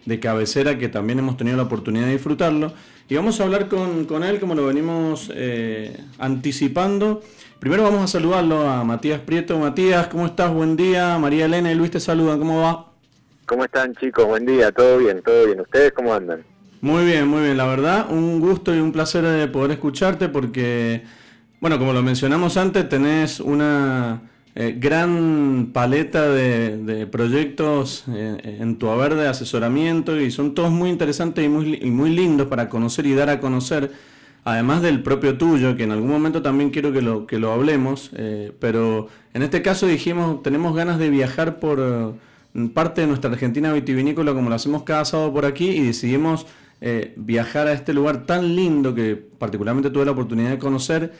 de cabecera que también hemos tenido la oportunidad de disfrutarlo. Y vamos a hablar con, él como lo venimos eh, anticipando Primero vamos a saludarlo a Matías Prieto. Matías, ¿cómo estás? Buen día. María Elena y Luis te saludan. ¿Cómo va? ¿Cómo están chicos? Buen día. ¿Todo bien? ¿Todo bien? ¿Ustedes cómo andan? Muy bien, muy bien. La verdad, un gusto y un placer de poder escucharte porque, bueno, como lo mencionamos antes, tenés una eh, gran paleta de, proyectos eh, en tu haber de asesoramiento y son todos muy interesantes y muy, y muy lindos para conocer y dar a conocer además del propio tuyo, que en algún momento también quiero que lo, que lo hablemos, eh, pero en este caso dijimos, tenemos ganas de viajar por eh, parte de nuestra Argentina vitivinícola como lo hacemos cada sábado por aquí y decidimos eh, viajar a este lugar tan lindo que particularmente tuve la oportunidad de conocer,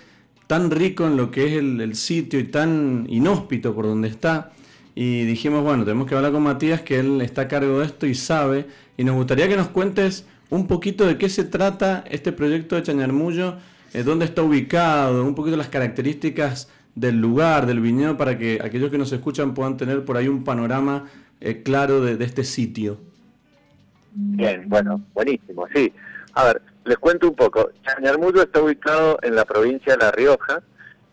tan rico en lo que es el, sitio y tan inhóspito por donde está. Y dijimos, bueno, tenemos que hablar con Matías, que él está a cargo de esto y sabe, y nos gustaría que nos cuentes un poquito de qué se trata este proyecto de Chañarmullo, eh, dónde está ubicado, un poquito las características del lugar, del viñedo, para que aquellos que nos escuchan puedan tener por ahí un panorama eh, claro de, este sitio. Bien, bueno, buenísimo, sí. A ver, les cuento un poco. Chañarmullo está ubicado en la provincia de La Rioja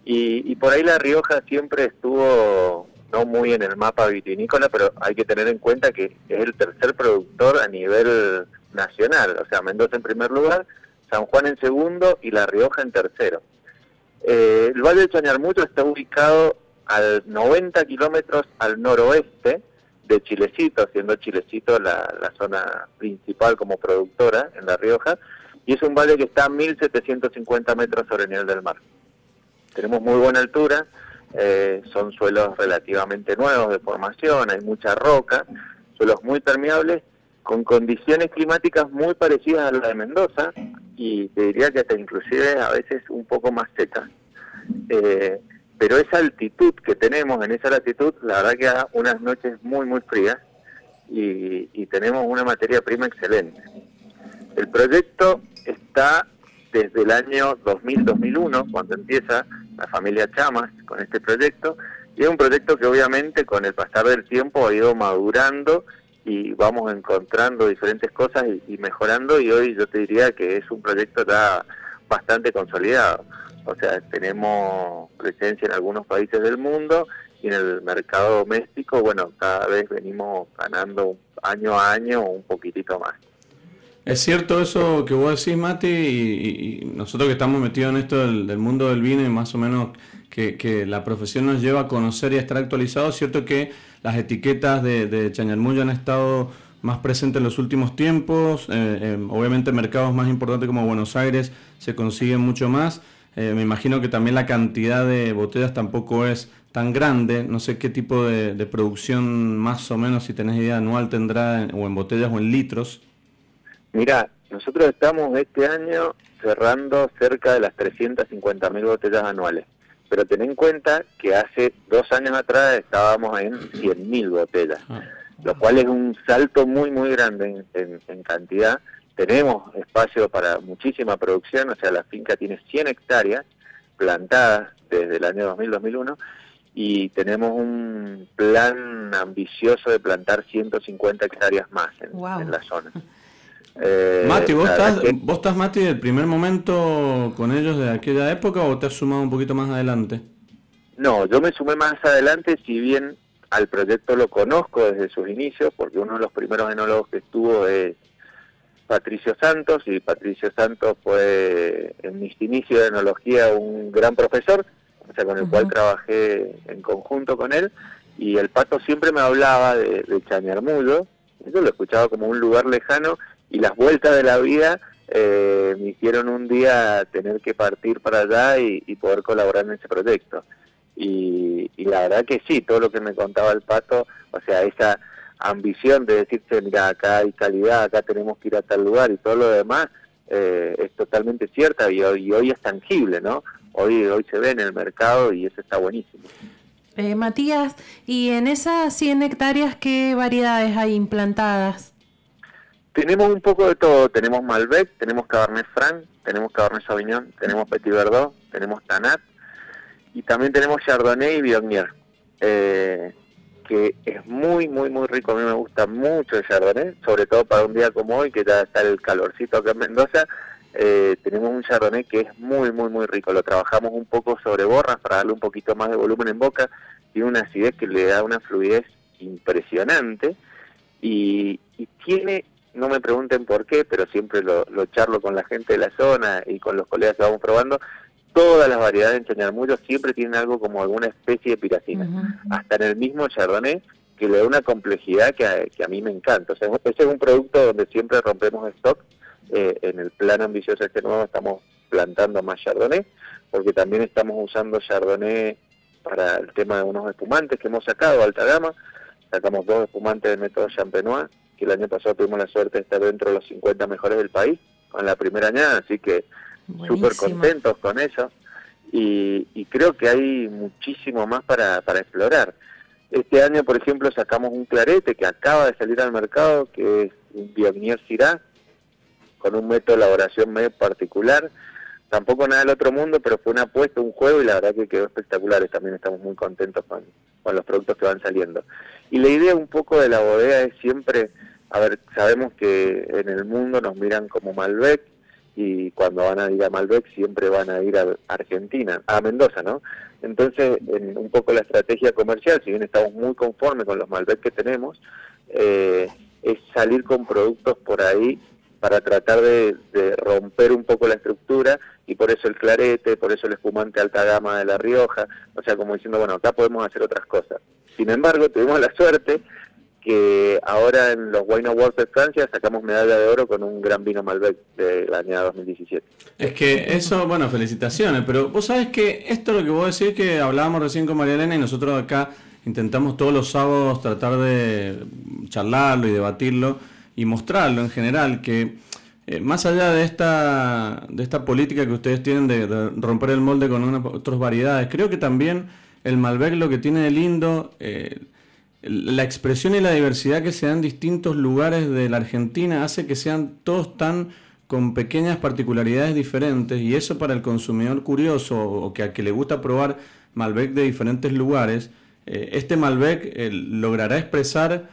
y, y por ahí La Rioja siempre estuvo no muy en el mapa vitinícola, pero hay que tener en cuenta que es el tercer productor a nivel nacional, o sea, Mendoza en primer lugar, San Juan en segundo y La Rioja en tercero. Eh, el Valle de Chañarmucho está ubicado al 90 kilómetros al noroeste de Chilecito, siendo Chilecito la, zona principal como productora en La Rioja, y es un valle que está a 1.750 metros sobre el nivel del mar. Tenemos muy buena altura, eh, son suelos relativamente nuevos de formación, hay mucha roca, suelos muy permeables, con condiciones climáticas muy parecidas a las de Mendoza, y te diría que hasta inclusive a veces un poco más secas. Eh, pero esa altitud que tenemos en esa latitud, la verdad que da unas noches muy, muy frías y, y tenemos una materia prima excelente. El proyecto está desde el año 2000-2001, cuando empieza la familia Chamas con este proyecto, y es un proyecto que obviamente con el pasar del tiempo ha ido madurando y vamos encontrando diferentes cosas y, mejorando y hoy yo te diría que es un proyecto ya bastante consolidado. O sea, tenemos presencia en algunos países del mundo y en el mercado doméstico, bueno, cada vez venimos ganando año a año un poquitito más. Es cierto eso que vos decís, Mati, y, nosotros que estamos metidos en esto del, mundo del vino más o menos que, la profesión nos lleva a conocer y a estar actualizados, cierto que las etiquetas de, de Chañarmuyo han estado más presentes en los últimos tiempos, eh, obviamente mercados más importantes como Buenos Aires se consiguen mucho más, eh, me imagino que también la cantidad de botellas tampoco es tan grande, no sé qué tipo de, producción más o menos, si tenés idea anual, tendrá o en botellas o en litros. Mira, nosotros estamos este año cerrando cerca de las 350 mil botellas anuales, pero ten en cuenta que hace dos años atrás estábamos en 100 mil botellas, ah. lo cual es un salto muy, muy grande en, cantidad. Tenemos espacio para muchísima producción, o sea, la finca tiene 100 hectáreas plantadas desde el año 2000-2001 y tenemos un plan ambicioso de plantar 150 hectáreas más en la zona. Eh, Mati, ¿vos estás, ¿vos estás, Mati, del primer momento con ellos de aquella época o te has sumado un poquito más adelante? No, yo me sumé más adelante, si bien al proyecto lo conozco desde sus inicios, porque uno de los primeros enólogos que estuvo es Patricio Santos, y Patricio Santos fue en mis inicios de enología un gran profesor, o sea, con el cual trabajé en conjunto con él, y el Pato siempre me hablaba de, de Chañarmulo, yo lo escuchaba como un lugar lejano, y las vueltas de la vida eh, me hicieron un día tener que partir para allá y, poder colaborar en ese proyecto. Y, la verdad que sí, todo lo que me contaba el pato, o sea, esa ambición de decirse, mira, acá hay calidad, acá tenemos que ir a tal lugar y todo lo demás, eh, es totalmente cierta y hoy, hoy es tangible, ¿no? Hoy, hoy se ve en el mercado y eso está buenísimo. Eh, Matías, ¿y en esas 100 hectáreas qué variedades hay implantadas? Tenemos un poco de todo, tenemos Malbec, tenemos Cabernet Franc, tenemos Cabernet Sauvignon, tenemos Petit Verdot, tenemos Tanat y también tenemos Chardonnay y Viognier, eh, que es muy, muy, muy rico. A mí me gusta mucho el Chardonnay, sobre todo para un día como hoy, que ya está el calorcito acá en Mendoza. Eh, tenemos un Chardonnay que es muy, muy, muy rico. Lo trabajamos un poco sobre borras para darle un poquito más de volumen en boca. Tiene una acidez que le da una fluidez impresionante y tiene no me pregunten por qué, pero siempre lo, charlo con la gente de la zona y con los colegas que vamos probando, todas las variedades en Chañarmullo siempre tienen algo como alguna especie de piracina, hasta en el mismo Chardonnay, que le da una complejidad que a, mí me encanta. O sea, ese es un producto donde siempre rompemos stock. Eh, en el plan ambicioso este nuevo estamos plantando más Chardonnay, porque también estamos usando Chardonnay para el tema de unos espumantes que hemos sacado, alta gama. Sacamos dos espumantes del método Champenois que el año pasado tuvimos la suerte de estar dentro de los 50 mejores del país con la primera añada, así que súper contentos con eso. Y, creo que hay muchísimo más para, para explorar. Este año, por ejemplo, sacamos un clarete que acaba de salir al mercado, que es un Biognier Syrah, con un método de elaboración medio particular. Tampoco nada del otro mundo, pero fue una apuesta, un juego, y la verdad que quedó espectacular. También estamos muy contentos con, con los productos que van saliendo. Y la idea un poco de la bodega es siempre a ver, sabemos que en el mundo nos miran como Malbec y cuando van a ir a Malbec siempre van a ir a Argentina, a Mendoza, ¿no? Entonces, en un poco la estrategia comercial, si bien estamos muy conformes con los Malbec que tenemos, eh, es salir con productos por ahí para tratar de, romper un poco la estructura y por eso el clarete, por eso el espumante alta gama de La Rioja, o sea, como diciendo, bueno, acá podemos hacer otras cosas. Sin embargo, tuvimos la suerte que ahora en los Wine Awards de Francia sacamos medalla de oro con un gran vino Malbec del año 2017. Es que eso, bueno, felicitaciones, pero vos sabes que esto es lo que vos decís que hablábamos recién con María Elena y nosotros acá intentamos todos los sábados tratar de charlarlo y debatirlo y mostrarlo en general, que eh, más allá de esta, de esta política que ustedes tienen de, romper el molde con otras variedades, creo que también el Malbec lo que tiene de lindo... Eh, la expresión y la diversidad que se dan en distintos lugares de la Argentina hace que sean todos tan con pequeñas particularidades diferentes y eso para el consumidor curioso o que a que le gusta probar Malbec de diferentes lugares, eh, este Malbec logrará expresar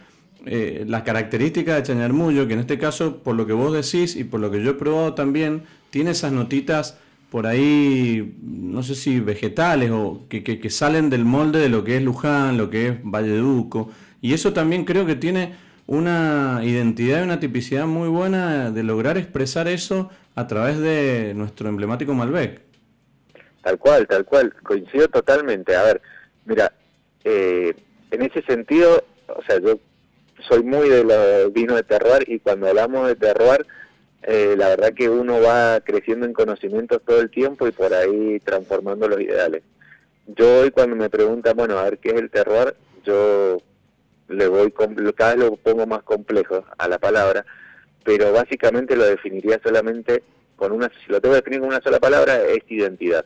eh, las características de Chañarmullo, que en este caso, por lo que vos decís y por lo que yo he probado también, tiene esas notitas por ahí, no sé si vegetales o que, que, salen del molde de lo que es Luján, lo que es Valleduco. Y eso también creo que tiene una identidad y una tipicidad muy buena de lograr expresar eso a través de nuestro emblemático Malbec. Tal cual, tal cual, coincido totalmente. A ver, mira, eh, en ese sentido, o sea, yo soy muy de los vinos de terroir y cuando hablamos de terroir eh, la verdad que uno va creciendo en conocimientos todo el tiempo y por ahí transformando los ideales. Yo hoy cuando me preguntan, bueno, a ver qué es el terror, yo le voy, cada vez lo pongo más complejo a la palabra, pero básicamente lo definiría solamente con una, si lo tengo que definir con una sola palabra, es identidad.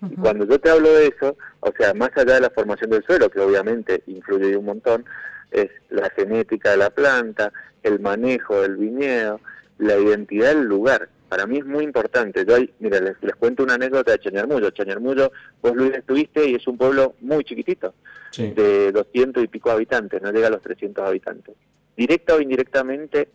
Y cuando yo te hablo de eso, o sea, más allá de la formación del suelo, que obviamente influye un montón, es la genética de la planta, el manejo del viñedo, la identidad del lugar. Para mí es muy importante. Yo, mira, les, cuento una anécdota de Chañarmullo. Chañarmullo, vos Luis estuviste y es un pueblo muy chiquitito, de 200 y pico habitantes, no llega a los 300 habitantes. Directa o indirectamente,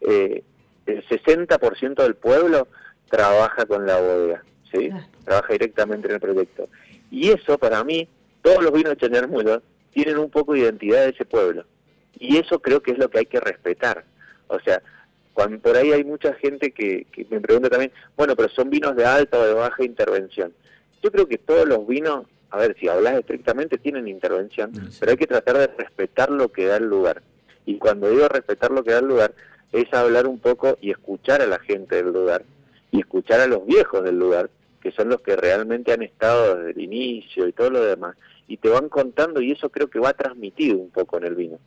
eh, el 60% del pueblo trabaja con la bodega, ¿sí? Trabaja directamente en el proyecto. Y eso, para mí, todos los vinos de Chañarmullo tienen un poco de identidad de ese pueblo. Y eso creo que es lo que hay que respetar. O sea, cuando por ahí hay mucha gente que, me pregunta también, bueno, pero son vinos de alta o de baja intervención. Yo creo que todos los vinos, a ver, si hablas estrictamente, tienen intervención, pero hay que tratar de respetar lo que da el lugar. Y cuando digo respetar lo que da el lugar, es hablar un poco y escuchar a la gente del lugar, y escuchar a los viejos del lugar, que son los que realmente han estado desde el inicio y todo lo demás, y te van contando y eso creo que va transmitido un poco en el vino.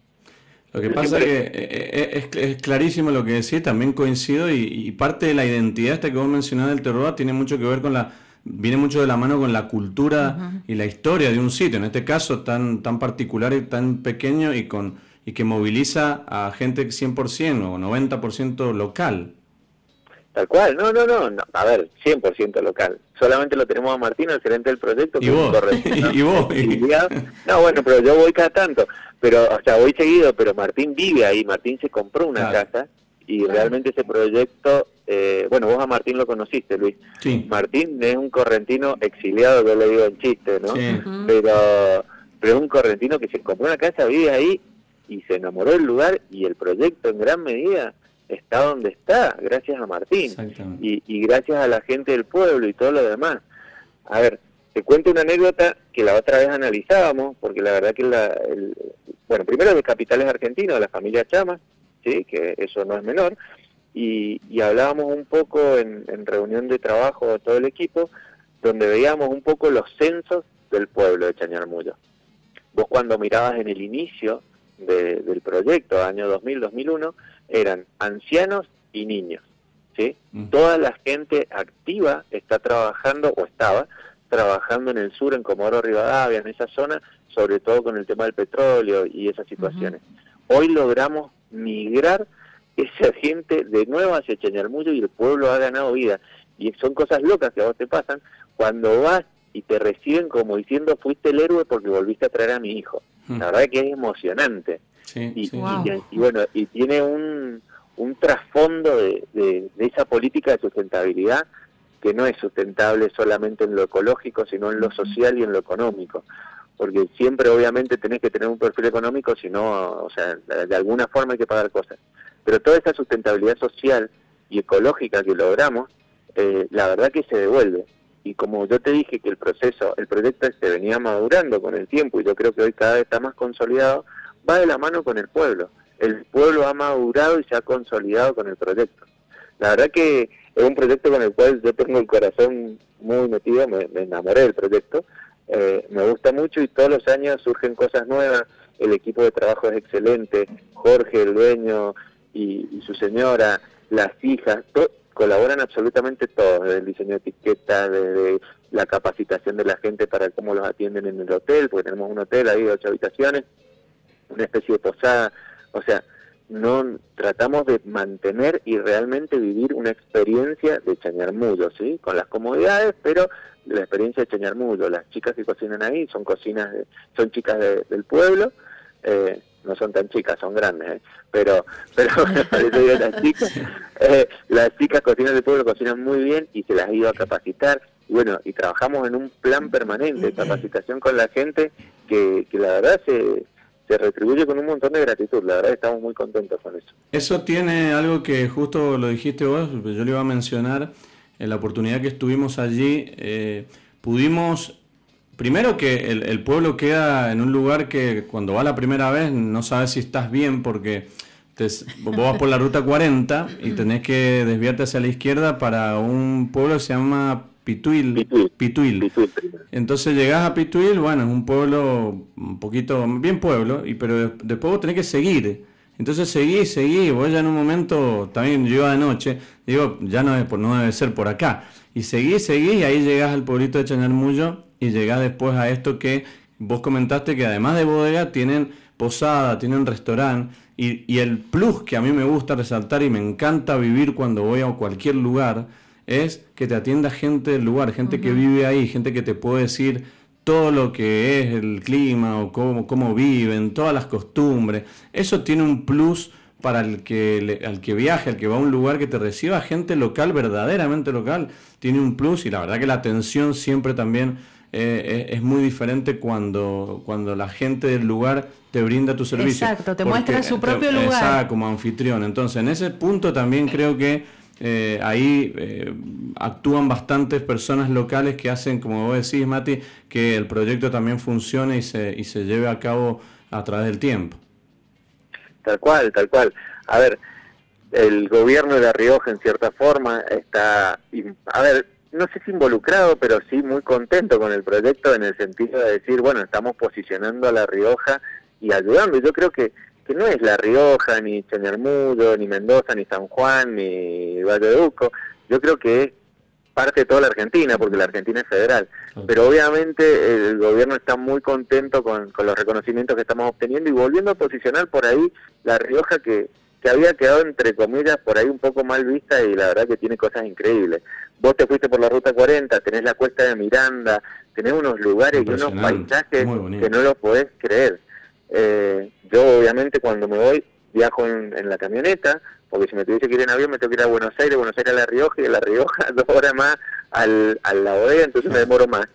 Lo que pasa es que eh, eh, es, clarísimo lo que decís, también coincido y, parte de la identidad esta que vos mencionás del terroir tiene mucho que ver con la, viene mucho de la mano con la cultura y la historia de un sitio, en este caso tan, tan particular y tan pequeño y, con, y que moviliza a gente 100% o 90% local. Tal cual, no, no, no, a ver, 100% local. Solamente lo tenemos a Martín, el gerente del proyecto. ¿Y vos? ¿Y vos? No, bueno, pero yo voy cada tanto, pero, o sea, voy seguido, pero Martín vive ahí, Martín se compró una casa y realmente ese proyecto, eh, bueno, vos a Martín lo conociste, Luis. Sí. Martín es un correntino exiliado, yo le digo en chiste, ¿no? Sí. Pero, pero es un correntino que se compró una casa, vive ahí y se enamoró del lugar y el proyecto en gran medida está donde está, gracias a Martín y, y, gracias a la gente del pueblo y todo lo demás. A ver, te cuento una anécdota que la otra vez analizábamos, porque la verdad que la, el, bueno, primero de capitales argentinos, de la familia Chama, ¿sí? que eso no es menor, y, y hablábamos un poco en, reunión de trabajo de todo el equipo, donde veíamos un poco los censos del pueblo de Chañarmullo. Vos cuando mirabas en el inicio del proyecto, año 2000-2001, eran ancianos y niños. ¿sí? Mm. Toda la gente activa está trabajando, o estaba, trabajando en el sur, en Comodoro Rivadavia, en esa zona, sobre todo con el tema del petróleo y esas situaciones. Hoy logramos migrar esa gente de nuevo hacia Chañarmullo y el pueblo ha ganado vida. Y son cosas locas que a vos te pasan cuando vas y te reciben como diciendo fuiste el héroe porque volviste a traer a mi hijo. La verdad que es emocionante y, bueno, y tiene un, un trasfondo de, esa política de sustentabilidad que no es sustentable solamente en lo ecológico, sino en lo social y en lo económico. Porque siempre obviamente tenés que tener un perfil económico, si no, o sea, de alguna forma hay que pagar cosas. Pero toda esa sustentabilidad social y ecológica que logramos, eh, la verdad que se devuelve. Y como yo te dije que el proceso, el proyecto este venía madurando con el tiempo y yo creo que hoy cada vez está más consolidado, va de la mano con el pueblo. El pueblo ha madurado y se ha consolidado con el proyecto. La verdad que es un proyecto con el cual yo tengo el corazón muy metido, me, enamoré del proyecto, eh, me gusta mucho y todos los años surgen cosas nuevas, el equipo de trabajo es excelente, Jorge, el dueño y, su señora, las hijas, colaboran absolutamente todos, desde el diseño de etiquetas, desde la capacitación de la gente para cómo los atienden en el hotel, porque tenemos un hotel ahí de ocho habitaciones, una especie de posada, o sea, no tratamos de mantener y realmente vivir una experiencia de Chañarmullo, ¿sí? Con las comodidades, pero la experiencia de Chañarmullo. Las chicas que cocinan ahí son cocinas, son chicas del pueblo, eh, no son tan chicas, son grandes, ¿eh? pero pero las chicas, eh, las chicas cocinan del pueblo cocinan muy bien y se las ha ido a capacitar. Y bueno, y trabajamos en un plan permanente de capacitación con la gente que, que la verdad se se retribuye con un montón de gratitud. La verdad estamos muy contentos con eso. Eso tiene algo que justo lo dijiste vos, yo le iba a mencionar, en la oportunidad que estuvimos allí, eh, pudimos, primero que el, pueblo queda en un lugar que cuando va la primera vez no sabes si estás bien porque... vos vas por la ruta 40 y tenés que desviarte hacia la izquierda para un pueblo que se llama Pituil. Pituil. Entonces llegás a Pituil, bueno, es un pueblo un poquito, bien pueblo, y pero después vos tenés que seguir. Entonces seguí, seguí, vos ya en un momento, también yo de noche, digo, ya no, es, no debe ser por acá. Y seguí, seguí, y ahí llegás al pueblito de Chañarmullo y llegás después a esto que vos comentaste que además de bodega tienen posada, tienen restaurante, y, y el plus que a mí me gusta resaltar y me encanta vivir cuando voy a cualquier lugar, es que te atienda gente del lugar, gente que vive ahí, gente que te puede decir todo lo que es el clima o cómo, cómo viven, todas las costumbres. Eso tiene un plus para el que, al que viaje, al que va a un lugar que te reciba gente local, verdaderamente local, tiene un plus y la verdad que la atención siempre también eh, es muy diferente cuando, cuando la gente del lugar te brinda tu servicio. Exacto, te muestra su propio lugar. Exacto, como anfitrión. Entonces, en ese punto también creo que eh, ahí eh, actúan bastantes personas locales que hacen, como vos decís, Mati, que el proyecto también funcione y se, y se lleve a cabo a través del tiempo. Tal cual, tal cual. A ver, el gobierno de La Rioja, en cierta forma, está, a ver, no sé si involucrado, pero sí muy contento con el proyecto en el sentido de decir, bueno, estamos posicionando a La Rioja y ayudando. Yo creo que que no es La Rioja, ni Chañarmudo, ni Mendoza, ni San Juan, ni Valle de Uco. Yo creo que es parte de toda la Argentina, porque la Argentina es federal. Pero obviamente el gobierno está muy contento con, los reconocimientos que estamos obteniendo y volviendo a posicionar por ahí La Rioja que, que había quedado entre comillas por ahí un poco mal vista y la verdad que tiene cosas increíbles. Vos te fuiste por la ruta 40, tenés la cuesta de Miranda, tenés unos lugares y unos paisajes que no lo podés creer. Eh, yo obviamente cuando me voy viajo en, la camioneta, porque si me tuviese que ir en avión me tengo que ir a Buenos Aires, Buenos Aires a La Rioja y de La Rioja dos horas más al, a la entonces me demoro más.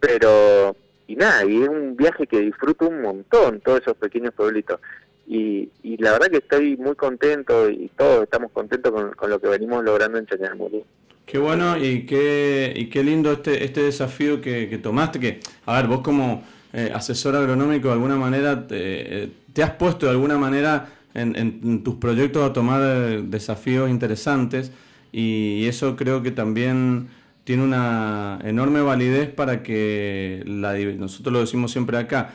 Pero, y nada, y es un viaje que disfruto un montón, todos esos pequeños pueblitos. Y, y la verdad que estoy muy contento y todos estamos contentos con, lo que venimos logrando en Chañarmulí. Qué bueno y qué, y qué lindo este, este desafío que, que tomaste, que, a ver, vos como eh, asesor agronómico de alguna manera, te, eh, has puesto de alguna manera en, tus proyectos a tomar eh, desafíos interesantes y eso creo que también tiene una enorme validez para que la, nosotros lo decimos siempre acá,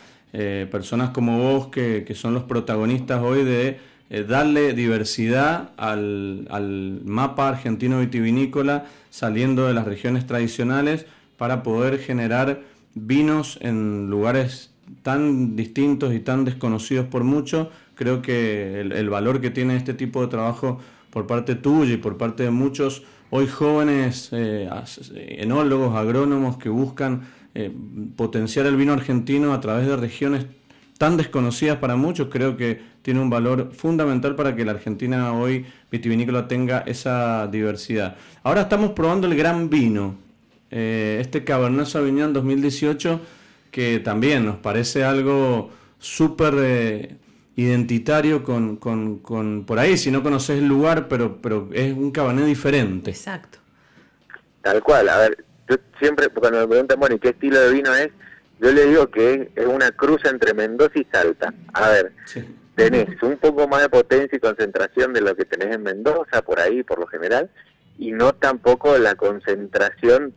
personas como vos que, son los protagonistas hoy de darle diversidad al, al, mapa argentino vitivinícola saliendo de las regiones tradicionales para poder generar vinos en lugares tan distintos y tan desconocidos por muchos, creo que el, valor que tiene este tipo de trabajo por parte tuya y por parte de muchos hoy jóvenes eh, enólogos, agrónomos que buscan eh, potenciar el vino argentino a través de regiones tan desconocidas para muchos, creo que tiene un valor fundamental para que la Argentina hoy vitivinícola tenga esa diversidad. Ahora estamos probando el gran vino, eh, este Cabernet Sauvignon 2018, que también nos parece algo súper eh, identitario con, con, con, por ahí, si no conoces el lugar, pero, pero es un Cabernet diferente. Exacto. Tal cual, a ver, yo siempre, cuando me preguntan, bueno, ¿y qué estilo de vino es? Yo le digo que es una cruz entre Mendoza y Salta. A ver, tenés un poco más de potencia y concentración de lo que tenés en Mendoza, por ahí, por lo general, y no tampoco la concentración,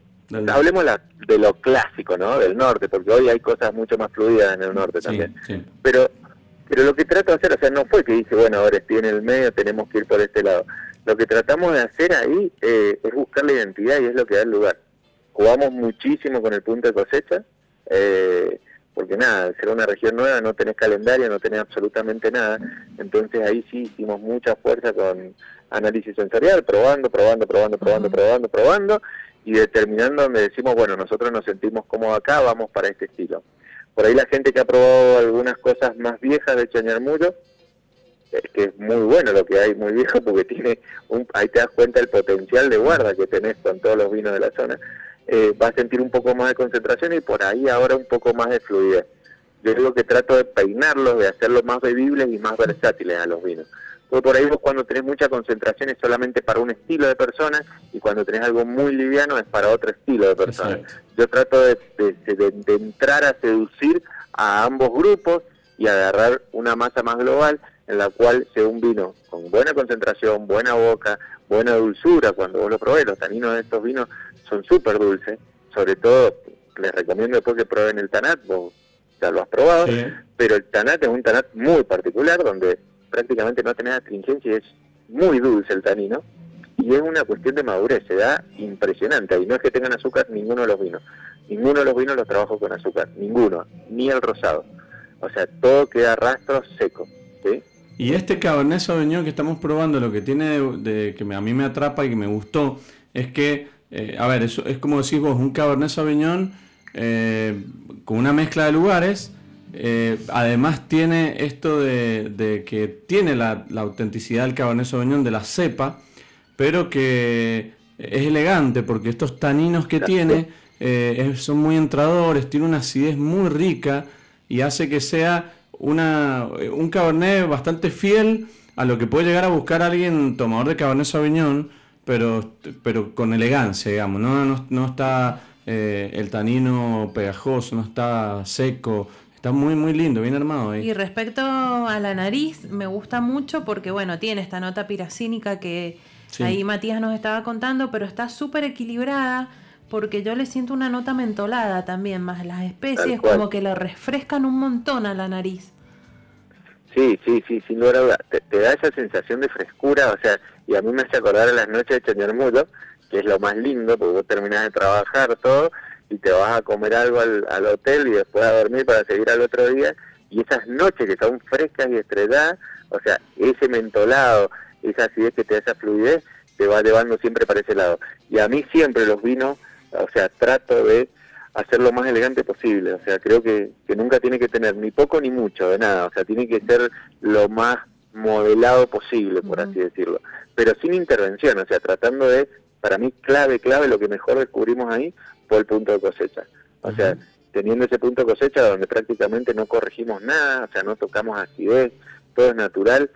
hablemos de lo clásico, ¿no? Del norte, porque hoy hay cosas mucho más fluidas en el norte también. Pero pero lo que trato de hacer, o sea, no fue que dice, bueno, ahora estoy en el medio, tenemos que ir por este lado. Lo que tratamos de hacer ahí eh, es buscar la identidad y es lo que da el lugar. Jugamos muchísimo con el punto de cosecha, eh, porque nada, ser una región nueva no tenés calendario, no tenés absolutamente nada, entonces ahí sí hicimos mucha fuerza con análisis sensorial, probando, probando, probando, probando, probando, probando, y determinando donde decimos, bueno, nosotros nos sentimos cómodos acá, vamos para este estilo. Por ahí la gente que ha probado algunas cosas más viejas de Chañarmullo, es que es muy bueno lo que hay, muy viejo, porque tiene un, ahí te das cuenta el potencial de guarda que tenés con todos los vinos de la zona eh, va a sentir un poco más de concentración y por ahí ahora un poco más de fluidez. Yo digo que trato de peinarlos, de hacerlos más bebibles y más versátiles a los vinos. Porque por ahí vos cuando tenés mucha concentración es solamente para un estilo de persona y cuando tenés algo muy liviano es para otro estilo de persona. Yo trato de, de, entrar a seducir a ambos grupos y agarrar una masa más global en la cual sea un vino con buena concentración, buena boca, buena dulzura cuando vos lo probés. Los taninos de estos vinos son súper dulces, sobre todo les recomiendo después que prueben el Tanat, vos ya lo has probado, pero el Tanat es un Tanat muy particular donde prácticamente no tenés astringencia y es muy dulce el tanino y es una cuestión de madurez, se da impresionante y no es que tengan azúcar ninguno de los vinos, ninguno de los vinos los trabajo con azúcar, ninguno, ni el rosado, o sea, todo queda rastro seco. ¿sí? Y este Cabernet Sauvignon que estamos probando, lo que tiene de, que a mí me atrapa y que me gustó, es que eh, a ver, eso es como decís vos, un Cabernet Sauvignon eh, con una mezcla de lugares. Eh, además tiene esto de, que tiene la, autenticidad del Cabernet Sauvignon de la cepa, pero que es elegante porque estos taninos que tiene son muy entradores, tiene una acidez muy rica y hace que sea una, un Cabernet bastante fiel a lo que puede llegar a buscar alguien tomador de Cabernet Sauvignon pero, pero con elegancia, digamos, no, no, está eh, el tanino pegajoso, no está seco, está muy, muy lindo, bien armado ahí. Y respecto a la nariz, me gusta mucho porque, bueno, tiene esta nota piracínica que ahí Matías nos estaba contando, pero está súper equilibrada porque yo le siento una nota mentolada también, más las especies como que le refrescan un montón a la nariz. Sí, sí, sí, sin lugar a duda. Te, da esa sensación de frescura, o sea, y a mí me hace acordar a las noches de Chañarmulo, que es lo más lindo, porque vos terminás de trabajar todo y te vas a comer algo al, al, hotel y después a dormir para seguir al otro día, y esas noches que son frescas y estrelladas, o sea, ese mentolado, esa acidez que te da esa fluidez, te va llevando siempre para ese lado. Y a mí siempre los vinos, o sea, trato de hacer lo más elegante posible. O sea, creo que, que nunca tiene que tener ni poco ni mucho de nada. O sea, tiene que ser lo más modelado posible, por así decirlo. Pero sin intervención, o sea, tratando de, para mí, clave, clave, lo que mejor descubrimos ahí el punto de cosecha. O sea, teniendo ese punto de cosecha donde prácticamente no corregimos nada, o sea, no tocamos acidez, todo es natural,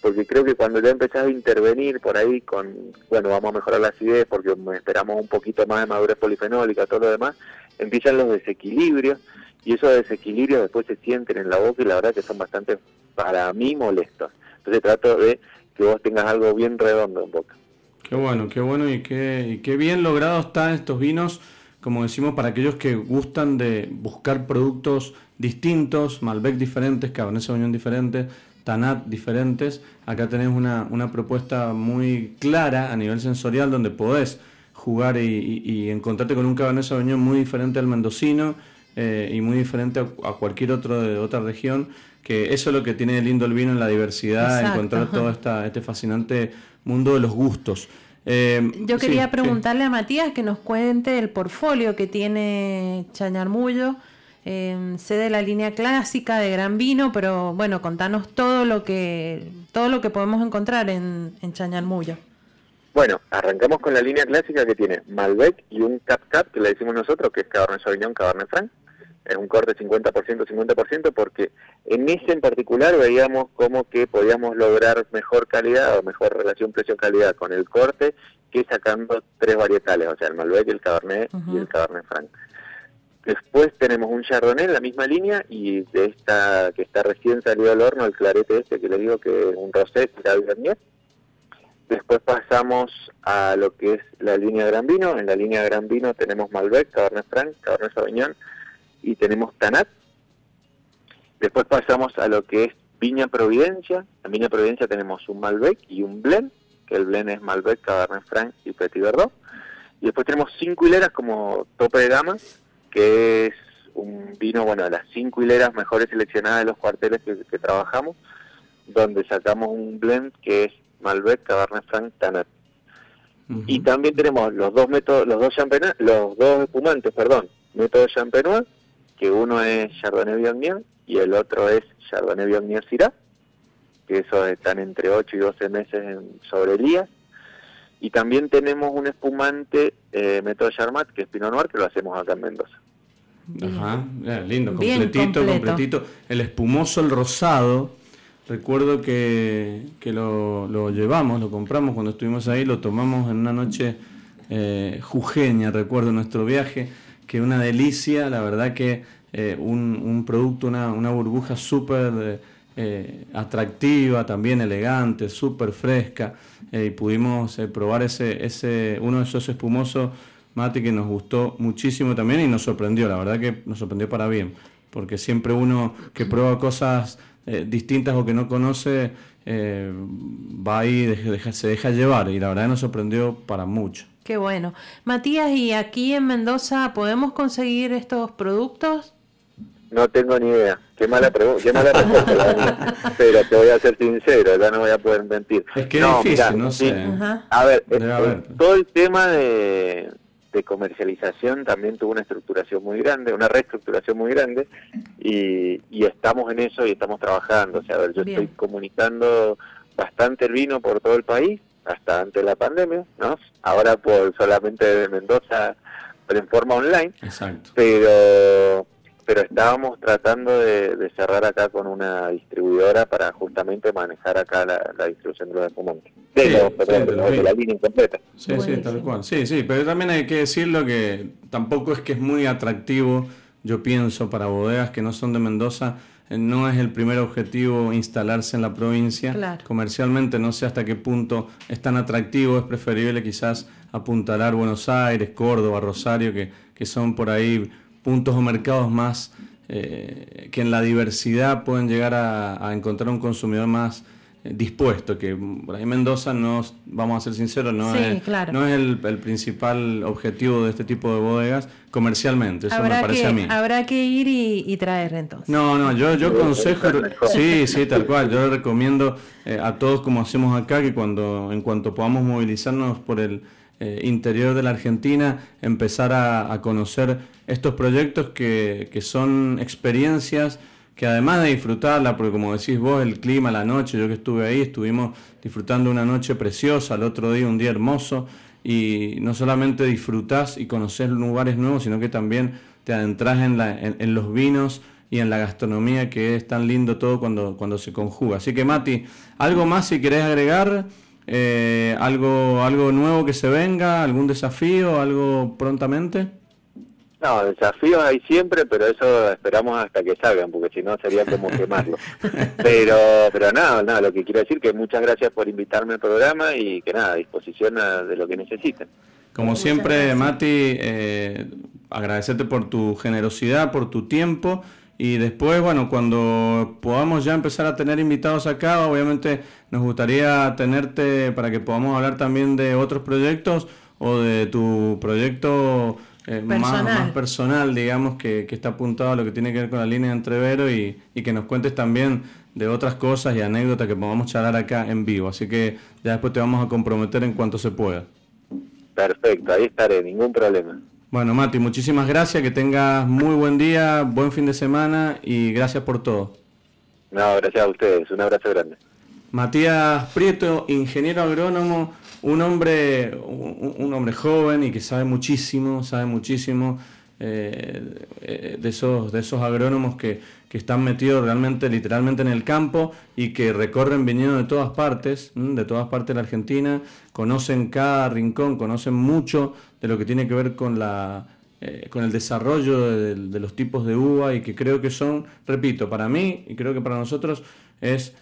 porque creo que cuando ya empezás a intervenir por ahí con, bueno, vamos a mejorar la acidez porque esperamos un poquito más de madurez polifenólica, todo lo demás, empiezan los desequilibrios y esos desequilibrios después se sienten en la boca y la verdad que son bastante, para mí, molestos. Entonces trato de que vos tengas algo bien redondo en boca. Qué bueno, qué bueno y qué, y qué bien logrado están estos vinos, como decimos, para aquellos que gustan de buscar productos distintos, Malbec diferentes, Cabernet Sauvignon diferentes, Tanat diferentes. Acá tenés una, una propuesta muy clara a nivel sensorial donde podés jugar y, encontrarte con un Cabernet Sauvignon muy diferente al mendocino eh, y muy diferente a, cualquier otro de otra región, que eso es lo que tiene lindo el vino en la diversidad, encontrar todo esta, este fascinante mundo de los gustos. Eh, Yo quería preguntarle a Matías que nos cuente el portfolio que tiene Chañarmullo, eh, sé de la línea clásica de Gran Vino, pero bueno, contanos todo lo que, todo lo que podemos encontrar en, en Chañarmullo. Bueno, arrancamos con la línea clásica que tiene Malbec y un Cap Cap, que le decimos nosotros, que es Cabernet Sauvignon, Cabernet Franc. Es un corte 50%, 50%, porque en ese en particular veíamos como que podíamos lograr mejor calidad o mejor relación precio-calidad con el corte que sacando tres varietales, o sea, el Malbec, el Cabernet y el Cabernet Franc. Después tenemos un Chardonnay en la misma línea y de esta que está recién salido al horno, el clarete este que le digo que es un rosé de Después pasamos a lo que es la línea Gran Vino. En la línea Gran Vino tenemos Malbec, Cabernet Franc, Cabernet Sauvignon y tenemos Tanat. Después pasamos a lo que es Viña Providencia. En Viña Providencia tenemos un Malbec y un Blend, que el Blend es Malbec, Cabernet Franc y Petit Verdot. Y después tenemos cinco hileras como tope de gama, que es un vino, bueno, de las cinco hileras mejores seleccionadas de los cuarteles que, trabajamos, donde sacamos un blend que es Malbec, Cabernet Franc, Tanat. Y también tenemos los dos métodos, los dos los dos espumantes, perdón, método Champenois, que uno es Chardonnay Viognier y el otro es Chardonnay Viognier Syrah, que esos están entre 8 y 12 meses en sobrelías. Y también tenemos un espumante eh, método Charmat, que es Pinot Noir, que lo hacemos acá en Mendoza. Ajá, lindo, completito, completito. El espumoso, el rosado. Recuerdo que, que lo, lo, llevamos, lo compramos cuando estuvimos ahí, lo tomamos en una noche eh, jujeña, recuerdo nuestro viaje, que una delicia, la verdad que eh, un, un, producto, una, una burbuja súper eh, atractiva, también elegante, súper fresca, y pudimos probar ese, ese, uno de esos espumosos Mati, que nos gustó muchísimo también y nos sorprendió, la verdad que nos sorprendió para bien, porque siempre uno que prueba cosas eh, distintas o que no conoce, eh, va ahí, se deja llevar y la verdad nos sorprendió para mucho. Qué bueno. Matías, ¿y aquí en Mendoza podemos conseguir estos productos? No tengo ni idea. Qué mala, qué mala respuesta, pero te voy a ser sincero, ya no voy a poder mentir. Es que no, es difícil, no sé. A ver, todo el tema de, de comercialización también tuvo una estructuración muy grande, una reestructuración muy grande, y, estamos en eso y estamos trabajando. O sea, yo estoy comunicando bastante el vino por todo el país, hasta antes de la pandemia, ¿no? Ahora por solamente de Mendoza, pero en forma online. Exacto. Pero pero estábamos tratando de, cerrar acá con una distribuidora para justamente manejar acá la, distribución de los espumantes. De, de, la línea completa. Sí, sí, tal cual. Sí, sí, pero también hay que decirlo que tampoco es que es muy atractivo, yo pienso, para bodegas que no son de Mendoza, no es el primer objetivo instalarse en la provincia. Comercialmente no sé hasta qué punto es tan atractivo, es preferible quizás apuntalar Buenos Aires, Córdoba, Rosario, que, que son por ahí puntos o mercados más eh, que en la diversidad pueden llegar a, encontrar un consumidor más dispuesto, que por ahí Mendoza no, vamos a ser sinceros, no es, no es el, principal objetivo de este tipo de bodegas comercialmente, eso me parece a mí. Habrá que ir y, traer entonces. No, no, yo, yo consejo, sí, sí, tal cual, yo le recomiendo eh, a todos como hacemos acá, que cuando en cuanto podamos movilizarnos por el eh, interior de la Argentina, empezar a, conocer estos proyectos que, son experiencias que además de disfrutarla, porque como decís vos, el clima, la noche, yo que estuve ahí, estuvimos disfrutando una noche preciosa, el otro día un día hermoso, y no solamente disfrutás y conoces lugares nuevos, sino que también te adentras en, en, los vinos y en la gastronomía, que es tan lindo todo cuando, cuando se conjuga. Así que Mati, ¿algo más si querés agregar? Eh, algo, algo nuevo que se venga, algún desafío, algo prontamente. No, desafíos hay siempre, pero eso esperamos hasta que salgan, porque si no sería como quemarlo. pero, pero nada, nada, lo que quiero decir que muchas gracias por invitarme al programa y que nada, a disposición de lo que necesiten. Como siempre, Mati, eh, agradecerte por tu generosidad, por tu tiempo y después, bueno, cuando podamos ya empezar a tener invitados acá, obviamente nos gustaría tenerte para que podamos hablar también de otros proyectos o de tu proyecto eh, más, personal, digamos, que, está apuntado a lo que tiene que ver con la línea de entrevero y, y que nos cuentes también de otras cosas y anécdotas que podamos charlar acá en vivo. Así que ya después te vamos a comprometer en cuanto se pueda. Perfecto, ahí estaré, ningún problema. Bueno, Mati, muchísimas gracias, que tengas muy buen día, buen fin de semana y gracias por todo. No, gracias a ustedes, un abrazo grande. Matías Prieto, ingeniero agrónomo, un hombre, un, hombre joven y que sabe muchísimo, sabe muchísimo eh, eh, de, esos, de esos agrónomos que, que, están metidos realmente, literalmente en el campo y que recorren viniendo de todas partes, de todas partes de la Argentina, conocen cada rincón, conocen mucho de lo que tiene que ver con la eh, con el desarrollo de, los tipos de uva y que creo que son, repito, para mí y creo que para nosotros es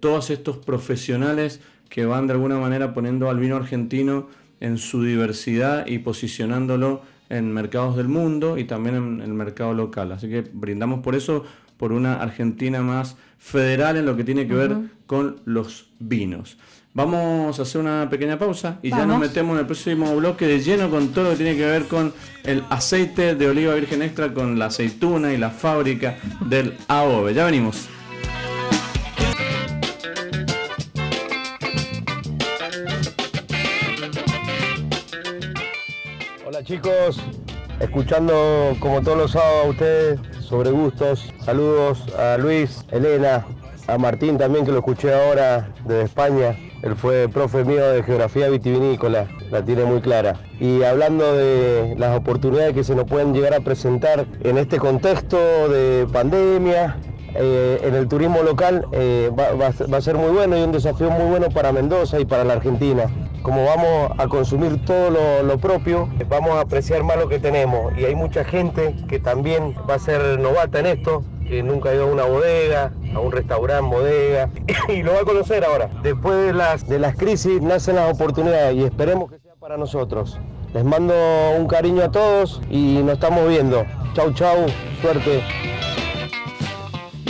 todos estos profesionales que van de alguna manera poniendo al vino argentino en su diversidad y posicionándolo en mercados del mundo y también en el mercado local. Así que brindamos por eso, por una Argentina más federal en lo que tiene que ver con los vinos. Vamos a hacer una pequeña pausa y ya nos metemos en el próximo bloque de lleno con todo lo que tiene que ver con el aceite de oliva virgen extra, con la aceituna y la fábrica del AOVE. Ya venimos. Chicos, escuchando como todos los sábados a ustedes sobre gustos. Saludos a Luis, Elena, a Martín también que lo escuché ahora desde España. Él fue profe mío de geografía vitivinícola, la tiene muy clara. Y hablando de las oportunidades que se nos pueden llegar a presentar en este contexto de pandemia, eh, en el turismo local eh, va, a ser muy bueno y un desafío muy bueno para Mendoza y para la Argentina. Como vamos a consumir todo lo, propio, vamos a apreciar más lo que tenemos. Y hay mucha gente que también va a ser novata en esto, que nunca ha ido a una bodega, a un restaurante, bodega, y lo va a conocer ahora. Después de las, de las crisis nacen las oportunidades y esperemos que sea para nosotros. Les mando un cariño a todos y nos estamos viendo. Chau, chau, suerte.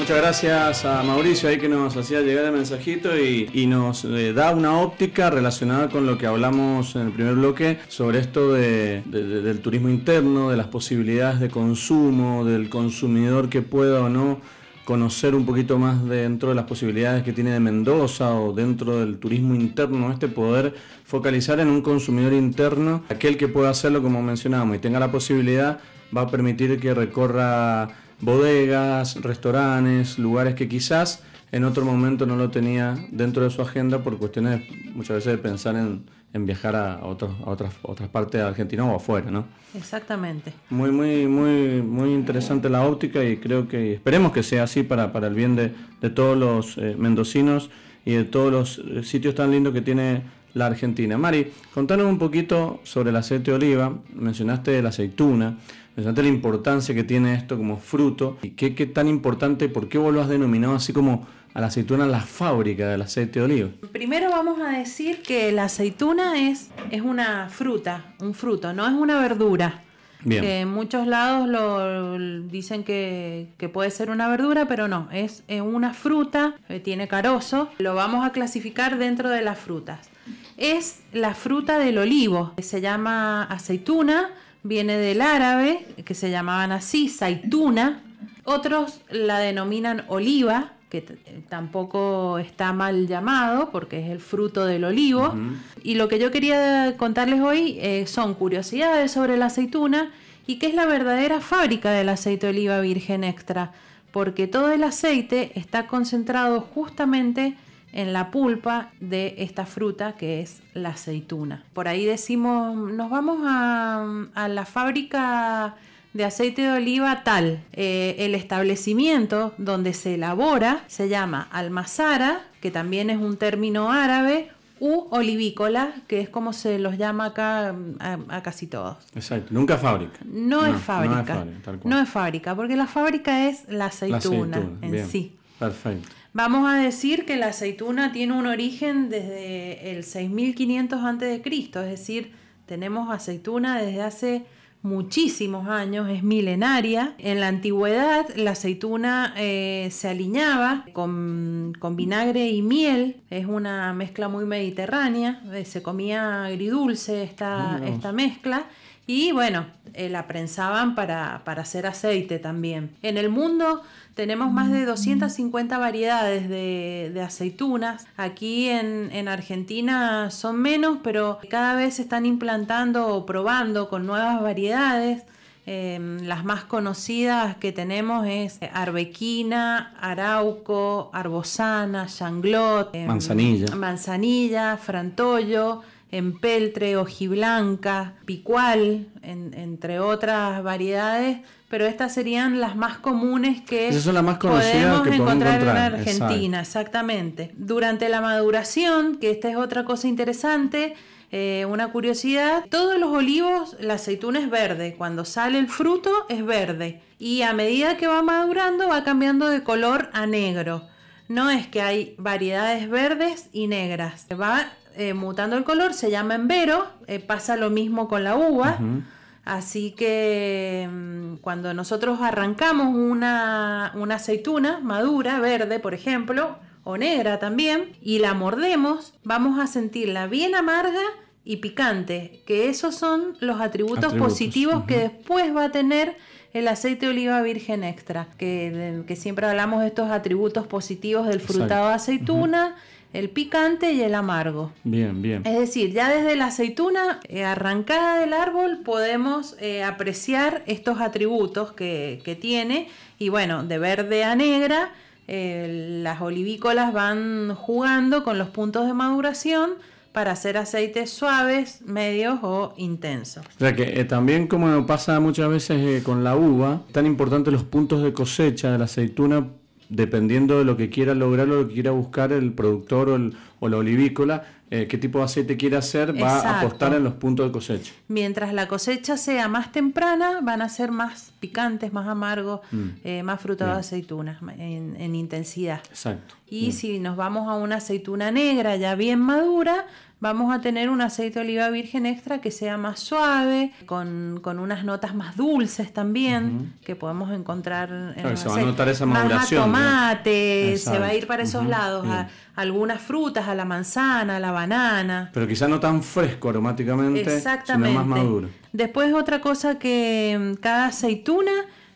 Muchas gracias a Mauricio ahí que nos hacía llegar el mensajito y, nos eh, da una óptica relacionada con lo que hablamos en el primer bloque sobre esto del turismo interno, de las posibilidades de consumo, del consumidor que pueda o no conocer un poquito más dentro de las posibilidades que tiene de Mendoza o dentro del turismo interno, este poder focalizar en un consumidor interno, aquel que pueda hacerlo como mencionábamos y tenga la posibilidad, va a permitir que recorra bodegas, restaurantes, lugares que quizás en otro momento no lo tenía dentro de su agenda por cuestiones muchas veces de pensar en, viajar a, otros, a otras, otras partes de Argentina o afuera, ¿no? Exactamente. Muy, muy, muy, muy interesante la óptica y creo que esperemos que sea así para, para el bien de, todos los eh, mendocinos y de todos los eh, sitios tan lindos que tiene la Argentina. Mari, contanos un poquito sobre el aceite de oliva, mencionaste la aceituna. Interesante la importancia que tiene esto como fruto y qué, qué tan importante, por qué vos lo has denominado así como a la aceituna la fábrica del aceite de oliva. Primero vamos a decir que la aceituna es, es una fruta, un fruto, no es una verdura. Bien. en muchos lados lo dicen que, que, puede ser una verdura, pero no, es una fruta, eh, tiene carozo, lo vamos a clasificar dentro de las frutas. Es la fruta del olivo, se llama aceituna, viene del árabe, que se llamaban así, saituna. Otros la denominan oliva, que tampoco está mal llamado porque es el fruto del olivo. Y lo que yo quería contarles hoy eh, son curiosidades sobre la aceituna y qué es la verdadera fábrica del aceite de oliva virgen extra, porque todo el aceite está concentrado justamente en la pulpa de esta fruta que es la aceituna. Por ahí decimos, nos vamos a, la fábrica de aceite de oliva tal. Eh, el establecimiento donde se elabora se llama almazara, que también es un término árabe, u olivícola, que es como se los llama acá a, casi todos. Exacto, nunca fábrica. No, es fábrica. No es fábrica, porque la fábrica es la aceituna, en sí. Perfecto. Vamos a decir que la aceituna tiene un origen desde el 6500 a.C., es decir, tenemos aceituna desde hace muchísimos años, es milenaria. En la antigüedad la aceituna eh, se aliñaba con, vinagre y miel, es una mezcla muy mediterránea, eh, se comía agridulce esta, esta mezcla Y bueno, eh, la prensaban para, para hacer aceite también. En el mundo tenemos más de 250 variedades de, aceitunas. Aquí en, Argentina son menos, pero cada vez se están implantando o probando con nuevas variedades. Em, las más conocidas que tenemos es Arbequina, Arauco, Arbosana, Changlot, em, manzanilla. manzanilla, Frantollo, Empeltre, Hojiblanca, Picual, entre otras variedades pero estas serían las más comunes que podemos encontrar, en Argentina, exactamente. Durante la maduración, que esta es otra cosa interesante, eh, una curiosidad, todos los olivos, la aceituna es verde, cuando sale el fruto es verde y a medida que va madurando va cambiando de color a negro. No es que hay variedades verdes y negras, va eh, mutando el color, se llama embero, eh, pasa lo mismo con la uva. Así que mm, cuando nosotros arrancamos una, aceituna madura, verde, por ejemplo, o negra también, y la mordemos, vamos a sentirla bien amarga y picante, que esos son los atributos, positivos que después va a tener el aceite de oliva virgen extra, que, siempre hablamos de estos atributos positivos del frutado de aceituna el picante y el amargo. Bien, bien. Es decir, ya desde la aceituna eh, arrancada del árbol podemos eh, apreciar estos atributos que, tiene y bueno, de verde a negra. Eh, las olivícolas van jugando con los puntos de maduración para hacer aceites suaves, medios o intensos. O sea que también como pasa muchas veces con la uva, tan importantes los puntos de cosecha de la aceituna dependiendo de lo que quiera lograr o lo que quiera buscar el productor o, el, o la olivícola, eh, qué tipo de aceite quiere hacer, va a apostar en los puntos de cosecha. Mientras la cosecha sea más temprana, van a ser más picantes, más amargos, mm. eh, más frutos de aceitunas en, intensidad. Exacto. Y si nos vamos a una aceituna negra ya bien madura, vamos a tener un aceite de oliva virgen extra que sea más suave, con, unas notas más dulces también, que podemos encontrar en se va a notar esa maduración. Más tomate, se va a ir para esos lados, a, algunas frutas, a la manzana, a la banana. Pero quizá no tan fresco aromáticamente, sino más maduro. Después otra cosa que mm, cada aceituna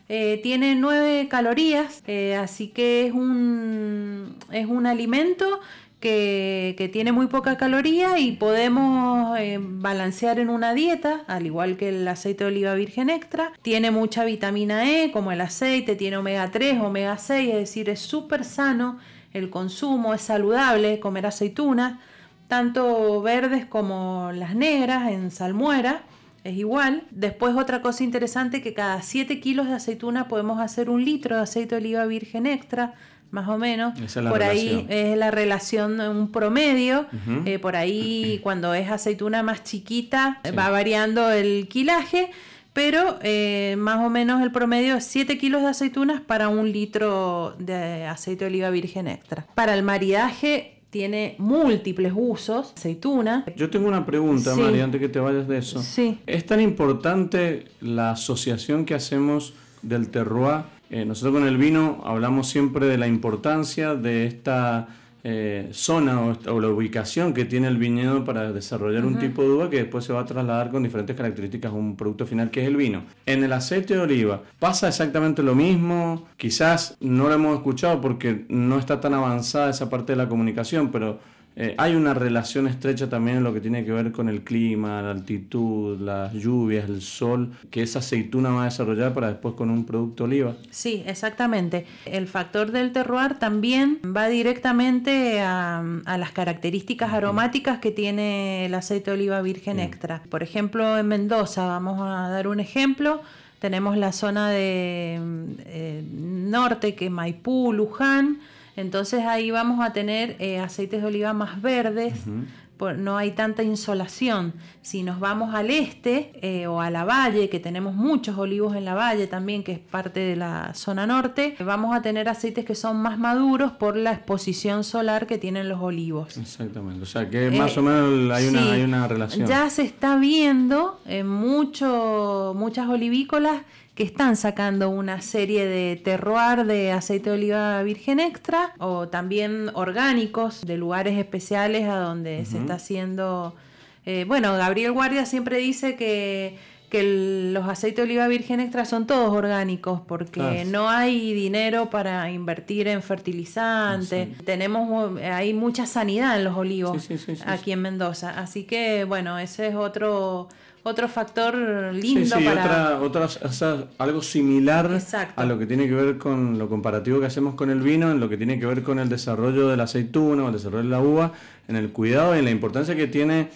eh, tiene 9 calorías, eh, así que es un, es un alimento que, tiene muy poca caloría y podemos eh, balancear en una dieta, al igual que el aceite de oliva virgen extra. Tiene mucha vitamina E, como el aceite, tiene omega 3, omega 6, es decir, es súper sano el consumo, es saludable comer aceitunas, tanto verdes como las negras en salmuera. Es igual. Después otra cosa interesante que cada 7 kilos de aceituna podemos hacer un litro de aceite de oliva virgen extra más o menos. por ahí es la relación, un promedio. Eh, por ahí cuando es aceituna más chiquita va variando el quilaje, pero eh, más o menos el promedio es 7 kilos de aceitunas para un litro de aceite de oliva virgen extra. Para el maridaje tiene múltiples usos, aceituna. Yo tengo una pregunta, María, antes que te vayas de eso. Sí. ¿Es tan importante la asociación que hacemos del terroir eh, nosotros con el vino hablamos siempre de la importancia de esta eh, zona o, la ubicación que tiene el viñedo para desarrollar un tipo de uva que después se va a trasladar con diferentes características a un producto final que es el vino. En el aceite de oliva pasa exactamente lo mismo, quizás no lo hemos escuchado porque no está tan avanzada esa parte de la comunicación, pero eh, hay una relación estrecha también en lo que tiene que ver con el clima, la altitud, las lluvias, el sol, que esa aceituna va a desarrollar para después con un producto oliva. Sí, exactamente. El factor del terroir también va directamente a, las características aromáticas que tiene el aceite de oliva virgen extra. Por ejemplo, en Mendoza, vamos a dar un ejemplo. Tenemos la zona de eh, norte, que Maipú, Luján, entonces ahí vamos a tener eh, aceites de oliva más verdes, no hay tanta insolación. Si nos vamos al este eh, o a la valle, que tenemos muchos olivos en la valle también, que es parte de la zona norte, vamos a tener aceites que son más maduros por la exposición solar que tienen los olivos. Exactamente, o sea que más o menos hay una, hay una relación. Ya se está viendo en mucho, muchas olivícolas que están sacando una serie de terroir de aceite de oliva virgen extra o también orgánicos de lugares especiales a donde se está haciendo... Eh, bueno, Gabriel Guardia siempre dice que que los aceites de oliva virgen extra son todos orgánicos porque no hay dinero para invertir en fertilizantes. Tenemos hay mucha sanidad en los olivos aquí en Mendoza, así que bueno, ese es otro otro factor lindo sí, para otra, algo similar a lo que tiene que ver con lo comparativo que hacemos con el vino, en lo que tiene que ver con el desarrollo de la aceituna, el desarrollo de la uva, en el cuidado y en la importancia que tiene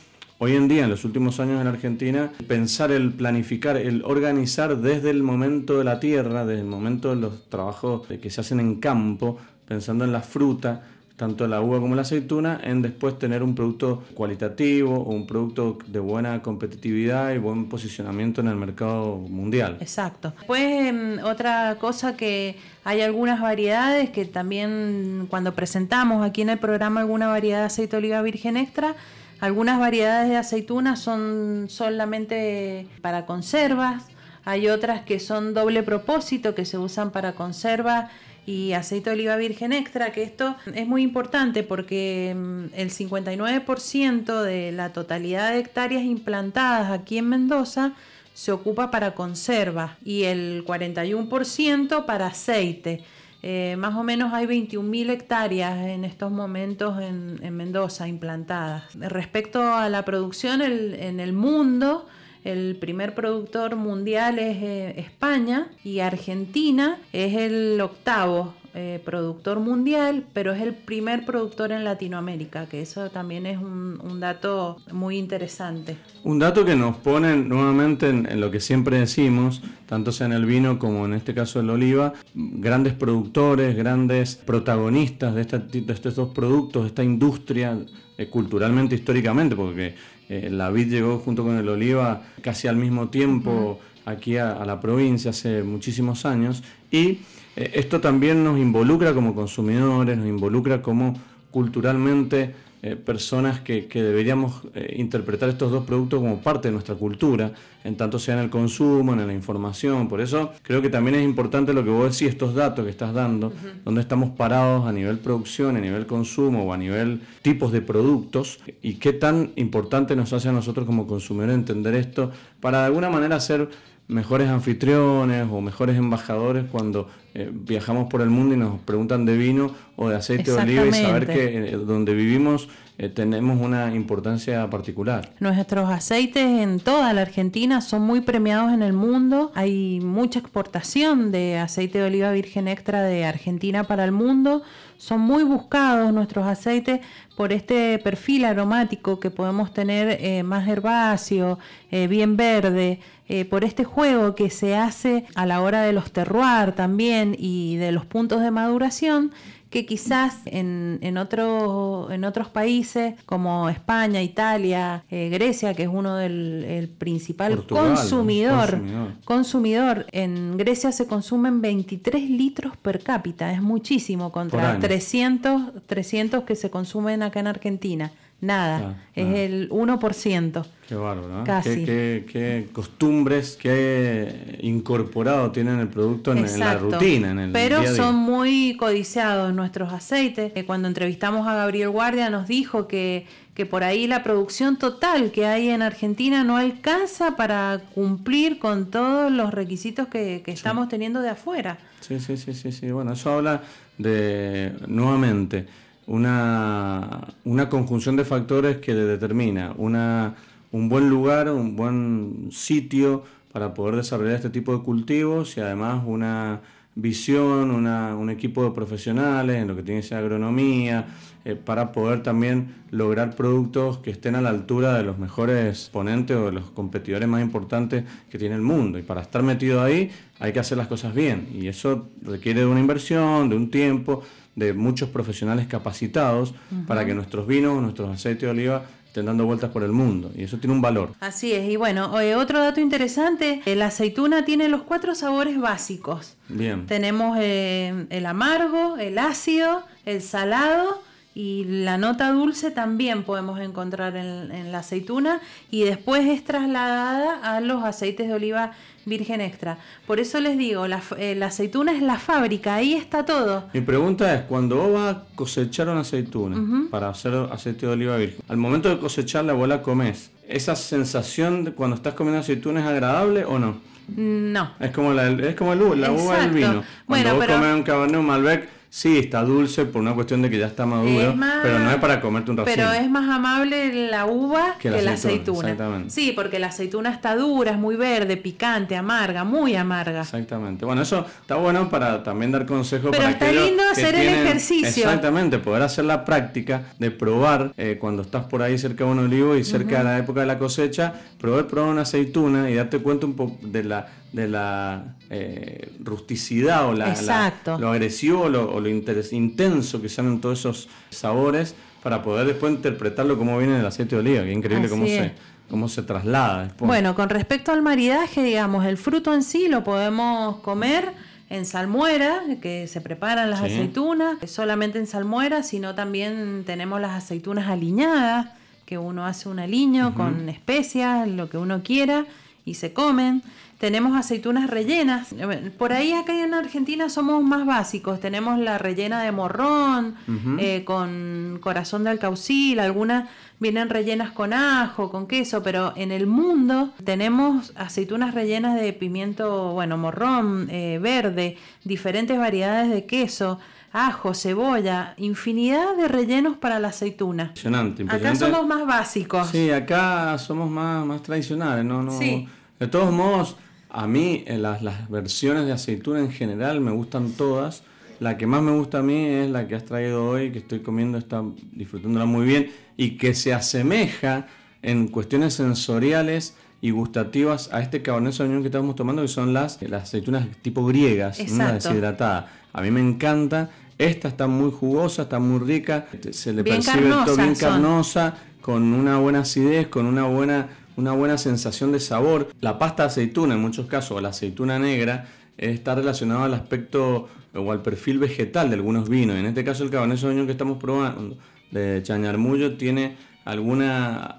Hoy en día, en los últimos años en Argentina, pensar el planificar, el organizar desde el momento de la tierra, desde el momento de los trabajos que se hacen en campo, pensando en la fruta, tanto la uva como la aceituna, en después tener un producto cualitativo o un producto de buena competitividad y buen posicionamiento en el mercado mundial. Exacto. Pues otra cosa que hay algunas variedades que también cuando presentamos aquí en el programa alguna variedad de aceite oliva virgen extra, algunas variedades de aceitunas son solamente para conservas, hay otras que son doble propósito, que se usan para conserva y aceite de oliva virgen extra, que esto es muy importante porque mm, el 59% de la totalidad de hectáreas implantadas aquí en Mendoza se ocupa para conserva y el 41% para aceite. Eh, más o menos hay 21.000 hectáreas en estos momentos en, Mendoza implantadas. Respecto a la producción en el mundo, el primer productor mundial es eh, España y Argentina es el octavo eh, productor mundial, pero es el primer productor en Latinoamérica, que eso también es un, dato muy interesante. Un dato que nos pone nuevamente en, lo que siempre decimos, tanto sea en el vino como en este caso el oliva, grandes productores, grandes protagonistas de, de estos dos productos, de esta industria eh, culturalmente, históricamente, porque eh, la vid llegó junto con el oliva casi al mismo tiempo aquí a, la provincia hace muchísimos años. Y eh, esto también nos involucra como consumidores, nos involucra como culturalmente eh, personas que, deberíamos eh, interpretar estos dos productos como parte de nuestra cultura, en tanto sea en el consumo, en la información. Por eso creo que también es importante lo que vos decís, estos datos que estás dando, donde estamos parados a nivel producción, a nivel consumo o a nivel tipos de productos, y qué tan importante nos hace a nosotros como consumidores entender esto para de alguna manera ser mejores anfitriones o mejores embajadores cuando eh, viajamos por el mundo y nos preguntan de vino o de aceite de oliva y saber que eh, donde vivimos eh, tenemos una importancia particular. Nuestros aceites en toda la Argentina son muy premiados en el mundo. Hay mucha exportación de aceite de oliva virgen extra de Argentina para el mundo. Son muy buscados nuestros aceites por este perfil aromático que podemos tener más herbáceo, bien verde. Eh, por este juego que se hace a la hora de los terroir también y de los puntos de maduración, que quizás en, en, en otros países como España, Italia, eh, Grecia, que es uno del el principal consumidor, consumidor, en Grecia se consumen 23 litros per cápita, es muchísimo contra 300, 300 que se consumen acá en Argentina. Nada, es el 1%. Qué bárbaro, Casi. Qué, costumbres, qué incorporado tienen el producto en, la rutina. En el Pero son muy codiciados nuestros aceites. Eh, cuando entrevistamos a Gabriel Guardia nos dijo que, que por ahí la producción total que hay en Argentina no alcanza para cumplir con todos los requisitos que, estamos teniendo de afuera. Sí, sí, sí, sí, sí. Bueno, eso habla de, nuevamente, una, una conjunción de factores que determina una, un buen lugar, un buen sitio para poder desarrollar este tipo de cultivos y además una visión, una, un equipo de profesionales en lo que tiene que ser agronomía, eh, para poder también lograr productos que estén a la altura de los mejores ponentes o de los competidores más importantes que tiene el mundo. Y para estar metido ahí hay que hacer las cosas bien. Y eso requiere de una inversión, de un tiempo, de muchos profesionales capacitados para que nuestros vinos, nuestros aceites de oliva estén dando vueltas por el mundo y eso tiene un valor. Así es, y bueno, eh, otro dato interesante, la aceituna tiene los cuatro sabores básicos. Bien. Tenemos eh, el amargo, el ácido, el salado y la nota dulce también podemos encontrar en, la aceituna y después es trasladada a los aceites de oliva virgen extra. Por eso les digo, la, eh, aceituna es la fábrica, ahí está todo. Mi pregunta es, cuando vos vas a cosechar una aceituna para hacer aceite de oliva virgen, al momento de cosecharla vos la comés, ¿esa sensación de cuando estás comiendo aceituna es agradable o no? No. Es como la, es como el, la uva del vino. Cuando bueno, vos comes un Cabernet un Malbec Sí, está dulce por una cuestión de que ya está maduro, pero no es para comerte un racimo. Pero es más amable la uva que, la aceituna. Sí, porque la aceituna está dura, es muy verde, picante, amarga, muy amarga. Exactamente. Bueno, eso está bueno para también dar consejos pero para está lindo hacer el ejercicio. Exactamente, poder hacer la práctica de probar eh, cuando estás por ahí cerca de un olivo y cerca de la época de la cosecha, probar probar una aceituna y darte cuenta un poco de la de la eh, rusticidad o la, lo agresivo o lo, intenso que salen todos esos sabores para poder después interpretarlo como viene en el aceite de oliva, que es increíble cómo se, cómo se traslada después. Bueno, con respecto al maridaje, digamos, el fruto en sí lo podemos comer en salmuera, que se preparan las aceitunas, solamente en salmuera, sino también tenemos las aceitunas aliñadas, que uno hace un aliño con especias, lo que uno quiera, y se comen. Tenemos aceitunas rellenas. Por ahí acá en Argentina somos más básicos. Tenemos la rellena de morrón, eh, con corazón de alcaucil, algunas vienen rellenas con ajo, con queso, pero en el mundo tenemos aceitunas rellenas de pimiento, bueno, morrón, eh, verde, diferentes variedades de queso ajo, cebolla, infinidad de rellenos para la aceituna. Impresionante, Acá somos más básicos. Sí, acá somos más, más tradicionales, ¿no? no sí. De todos modos, a mí eh, las, las versiones de aceituna en general me gustan todas. La que más me gusta a mí es la que has traído hoy, que estoy comiendo, está disfrutándola muy bien y que se asemeja en cuestiones sensoriales y gustativas a este Cabernet Sauvignon que estamos tomando, que son las, las aceitunas tipo griegas, una deshidratada. A mí me encanta. Esta está muy jugosa, está muy rica, se le percibe todo bien carnosa, con una buena acidez, con una buena una buena sensación de sabor. La pasta de aceituna, en muchos casos, o la aceituna negra, está relacionada al aspecto o al perfil vegetal de algunos vinos. En este caso, el Cabernet Sauvignon que estamos probando de Chañarmullo tiene alguna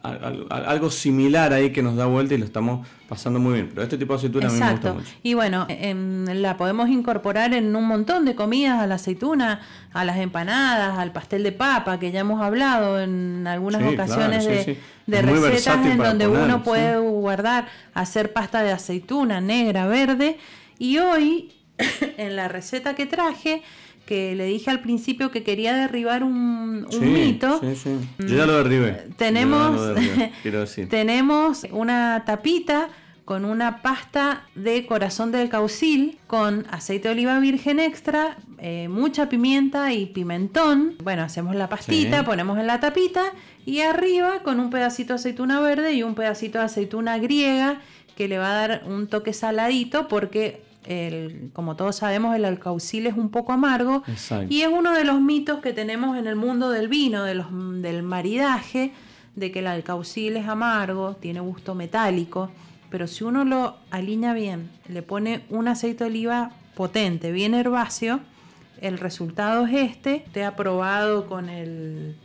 algo similar ahí que nos da vuelta y lo estamos pasando muy bien. Pero este tipo de aceituna a mí me gusta mucho. Y bueno, la podemos incorporar en un montón de comidas, a la aceituna, a las empanadas, al pastel de papa, que ya hemos hablado en algunas ocasiones de, recetas en donde uno puede guardar, hacer pasta de aceituna negra, verde. Y hoy, en la receta que traje, que le dije al principio que quería derribar un, mito. Sí, sí. Yo ya lo derribé. Tenemos, tenemos una tapita con una pasta de corazón del caucil con aceite de oliva virgen extra, eh, mucha pimienta y pimentón. Bueno, hacemos la pastita, ponemos en la tapita y arriba con un pedacito de aceituna verde y un pedacito de aceituna griega que le va a dar un toque saladito porque el, como todos sabemos, el alcaucil es un poco amargo y es uno de los mitos que tenemos en el mundo del vino, de los, del maridaje, de que el alcaucil es amargo, tiene gusto metálico, pero si uno lo alinea bien, le pone un aceite de oliva potente, bien herbáceo, el resultado es este. Te ha probado con el,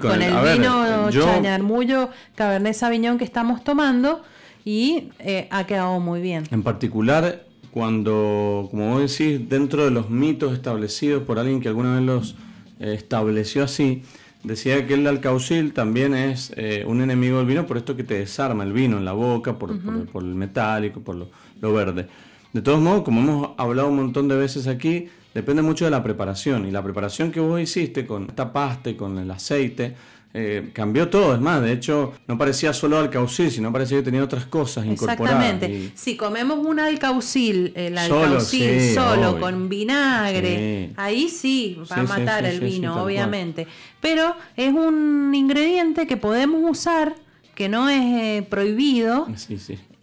con, el, vino yo, Cabernet Sauvignon que estamos tomando y eh, ha quedado muy bien. En particular, cuando, como vos decís, dentro de los mitos establecidos por alguien que alguna vez los eh, estableció así, decía que el alcaucil también es eh, un enemigo del vino por esto que te desarma el vino en la boca, por, el metálico, por lo, verde. De todos modos, como hemos hablado un montón de veces aquí, depende mucho de la preparación. Y la preparación que vos hiciste con esta pasta con el aceite, eh, cambió todo, es más, de hecho no parecía solo alcaucil, sino parecía que tenía otras cosas incorporadas. Exactamente, si comemos un alcaucil, el alcaucil solo, con vinagre, ahí sí va a matar el vino, obviamente, pero es un ingrediente que podemos usar que no es eh, prohibido,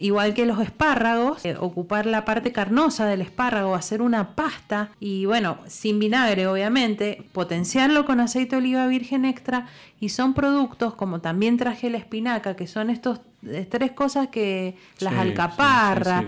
igual que los espárragos, eh, ocupar la parte carnosa del espárrago, hacer una pasta y bueno, sin vinagre obviamente, potenciarlo con aceite de oliva virgen extra y son productos como también traje la espinaca, que son estos eh, tres cosas que las alcaparras,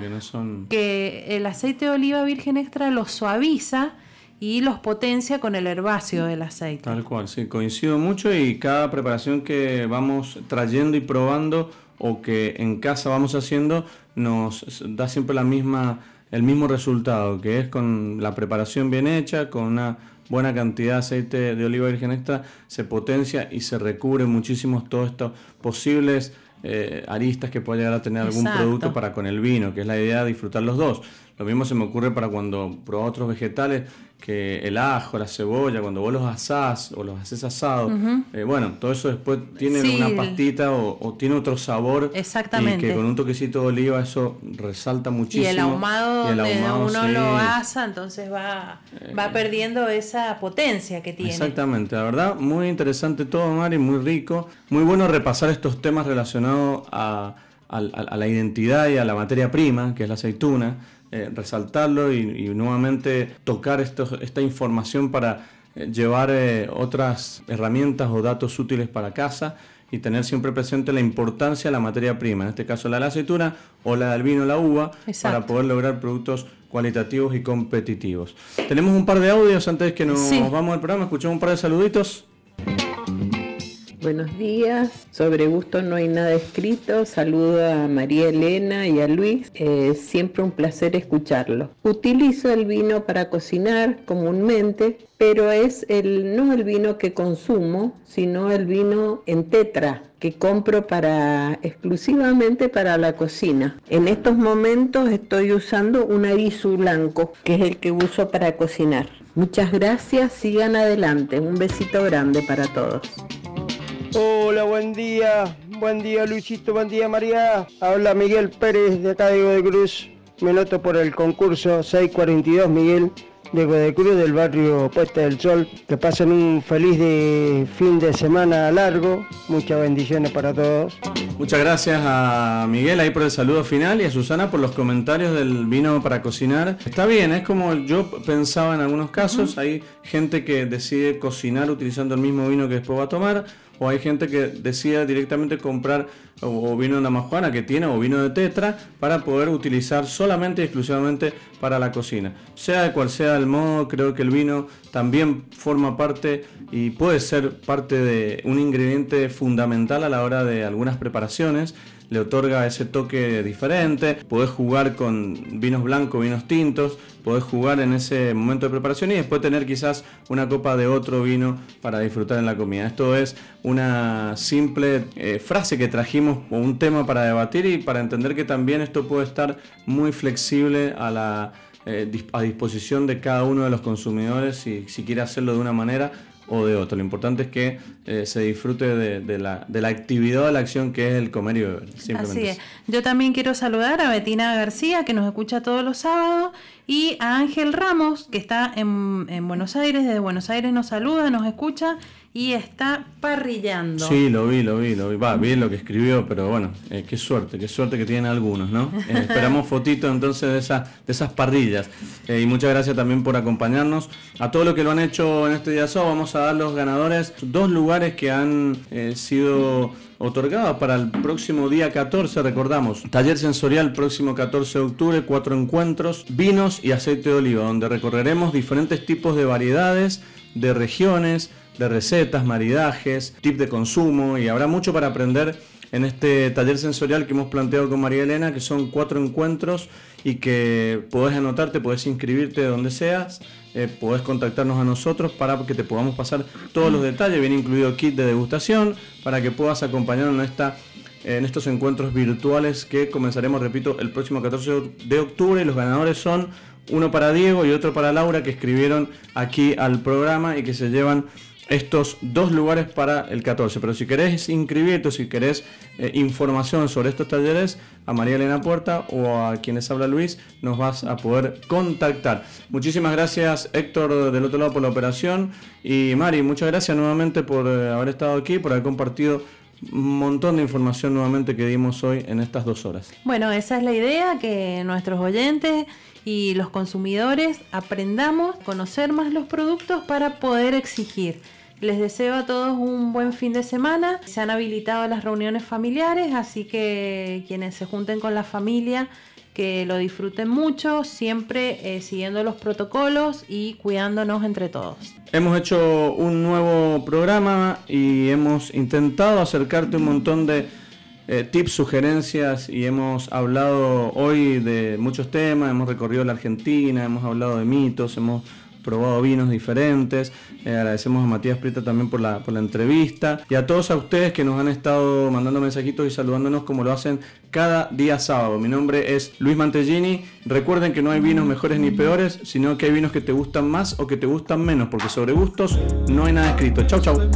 que, el aceite de oliva virgen extra los suaviza y los potencia con el herbáceo del aceite. Tal cual, sí, coincido mucho y cada preparación que vamos trayendo y probando o que en casa vamos haciendo nos da siempre la misma el mismo resultado, que es con la preparación bien hecha, con una buena cantidad de aceite de oliva virgen extra, se potencia y se recubre muchísimo todos estos posibles eh, aristas que pueda llegar a tener algún producto para con el vino, que es la idea de disfrutar los dos. Lo mismo se me ocurre para cuando pruebo otros vegetales, que el ajo, la cebolla, cuando vos los asás o los haces asados, eh, bueno, todo eso después tiene una pastita o, tiene otro sabor. Exactamente. Y que con un toquecito de oliva eso resalta muchísimo. Y el ahumado, donde uno lo asa, entonces va, va eh, perdiendo esa potencia que tiene. Exactamente, la verdad, muy interesante todo, Mari, muy rico. Muy bueno repasar estos temas relacionados a, a la identidad y a la materia prima, que es la aceituna eh, resaltarlo y, nuevamente tocar esta información para eh, llevar eh, otras herramientas o datos útiles para casa y tener siempre presente la importancia de la materia prima, en este caso la de la aceituna o la del vino, la uva, para poder lograr productos cualitativos y competitivos. Tenemos un par de audios antes que nos vamos al programa, escuchamos un par de saluditos. Buenos días, sobre gusto no hay nada escrito. Saludo a María Elena y a Luis. Es siempre un placer escucharlo. Utilizo el vino para cocinar comúnmente, pero es el, no el vino que consumo, sino el vino en tetra que compro para exclusivamente para la cocina. En estos momentos estoy usando un arizu blanco, que es el que uso para cocinar. Muchas gracias, sigan adelante. Un besito grande para todos. Hola, buen día. Buen día, Luisito. Buen día, María. Habla Miguel Pérez de acá de Cruz. Me noto por el concurso 642, Miguel de Cruz del barrio Puesta del Sol. Que pasen un feliz de fin de semana largo. Muchas bendiciones para todos. Muchas gracias a Miguel ahí por el saludo final y a Susana por los comentarios del vino para cocinar. Está bien, es como yo pensaba en algunos casos. Hay gente que decide cocinar utilizando el mismo vino que después va a tomar o hay gente que decide directamente comprar o, vino de la majuana que tiene o vino de tetra para poder utilizar solamente y exclusivamente para la cocina. Sea cual sea el modo, creo que el vino también forma parte y puede ser parte de un ingrediente fundamental a la hora de algunas preparaciones le otorga ese toque diferente, podés jugar con vinos blancos, vinos tintos, podés jugar en ese momento de preparación y después tener quizás una copa de otro vino para disfrutar en la comida. Esto es una simple eh, frase que trajimos o un tema para debatir y para entender que también esto puede estar muy flexible a la eh, a disposición de cada uno de los consumidores si, si quiere hacerlo de una manera o de otro. Lo importante es que eh, se disfrute de, la, de la actividad de la acción que es el comer y beber. Así es. Yo también quiero saludar a Betina García, que nos escucha todos los sábados, y a Ángel Ramos, que está en, en Buenos Aires, desde Buenos Aires nos saluda, nos escucha y está parrillando. Sí, lo vi, lo vi, lo vi. Va, bien lo que escribió, pero bueno, eh, qué suerte, qué suerte que tienen algunos, ¿no? Eh, esperamos fotitos entonces de, esas de esas parrillas. Eh, y muchas gracias también por acompañarnos. A todos los que lo han hecho en este día sábado, vamos a dar los ganadores dos lugares que han sido otorgados para el próximo día 14, recordamos, taller sensorial próximo 14 de octubre, cuatro encuentros, vinos y aceite de oliva, donde recorreremos diferentes tipos de variedades, de regiones, de recetas, maridajes, tips de consumo y habrá mucho para aprender en este taller sensorial que hemos planteado con María Elena, que son cuatro encuentros y que podés anotarte, podés inscribirte de donde seas, eh, podés contactarnos a nosotros para que te podamos pasar todos los detalles, viene incluido kit de degustación, para que puedas acompañarnos en, esta, en estos encuentros virtuales que comenzaremos, repito, el próximo 14 de octubre. Los ganadores son uno para Diego y otro para Laura que escribieron aquí al programa y que se llevan estos dos lugares para el 14. Pero si querés inscribirte si querés eh, información sobre estos talleres, a María Elena Puerta o a quienes habla Luis, nos vas a poder contactar. Muchísimas gracias Héctor del otro lado por la operación y Mari, muchas gracias nuevamente por eh, haber estado aquí, por haber compartido un montón de información nuevamente que dimos hoy en estas dos horas. Bueno, esa es la idea, que nuestros oyentes y los consumidores aprendamos a conocer más los productos para poder exigir. Les deseo a todos un buen fin de semana. Se han habilitado las reuniones familiares, así que quienes se junten con la familia que lo disfruten mucho, siempre eh, siguiendo los protocolos y cuidándonos entre todos. Hemos hecho un nuevo programa y hemos intentado acercarte un montón de eh, tips, sugerencias y hemos hablado hoy de muchos temas, hemos recorrido la Argentina, hemos hablado de mitos, hemos probado vinos diferentes. Eh, agradecemos a Matías Prieta también por la, por la entrevista y a todos a ustedes que nos han estado mandando mensajitos y saludándonos como lo hacen cada día sábado. Mi nombre es Luis Mantellini. Recuerden que no hay vinos mejores ni peores, sino que hay vinos que te gustan más o que te gustan menos, porque sobre gustos no hay nada escrito. Chau, chau.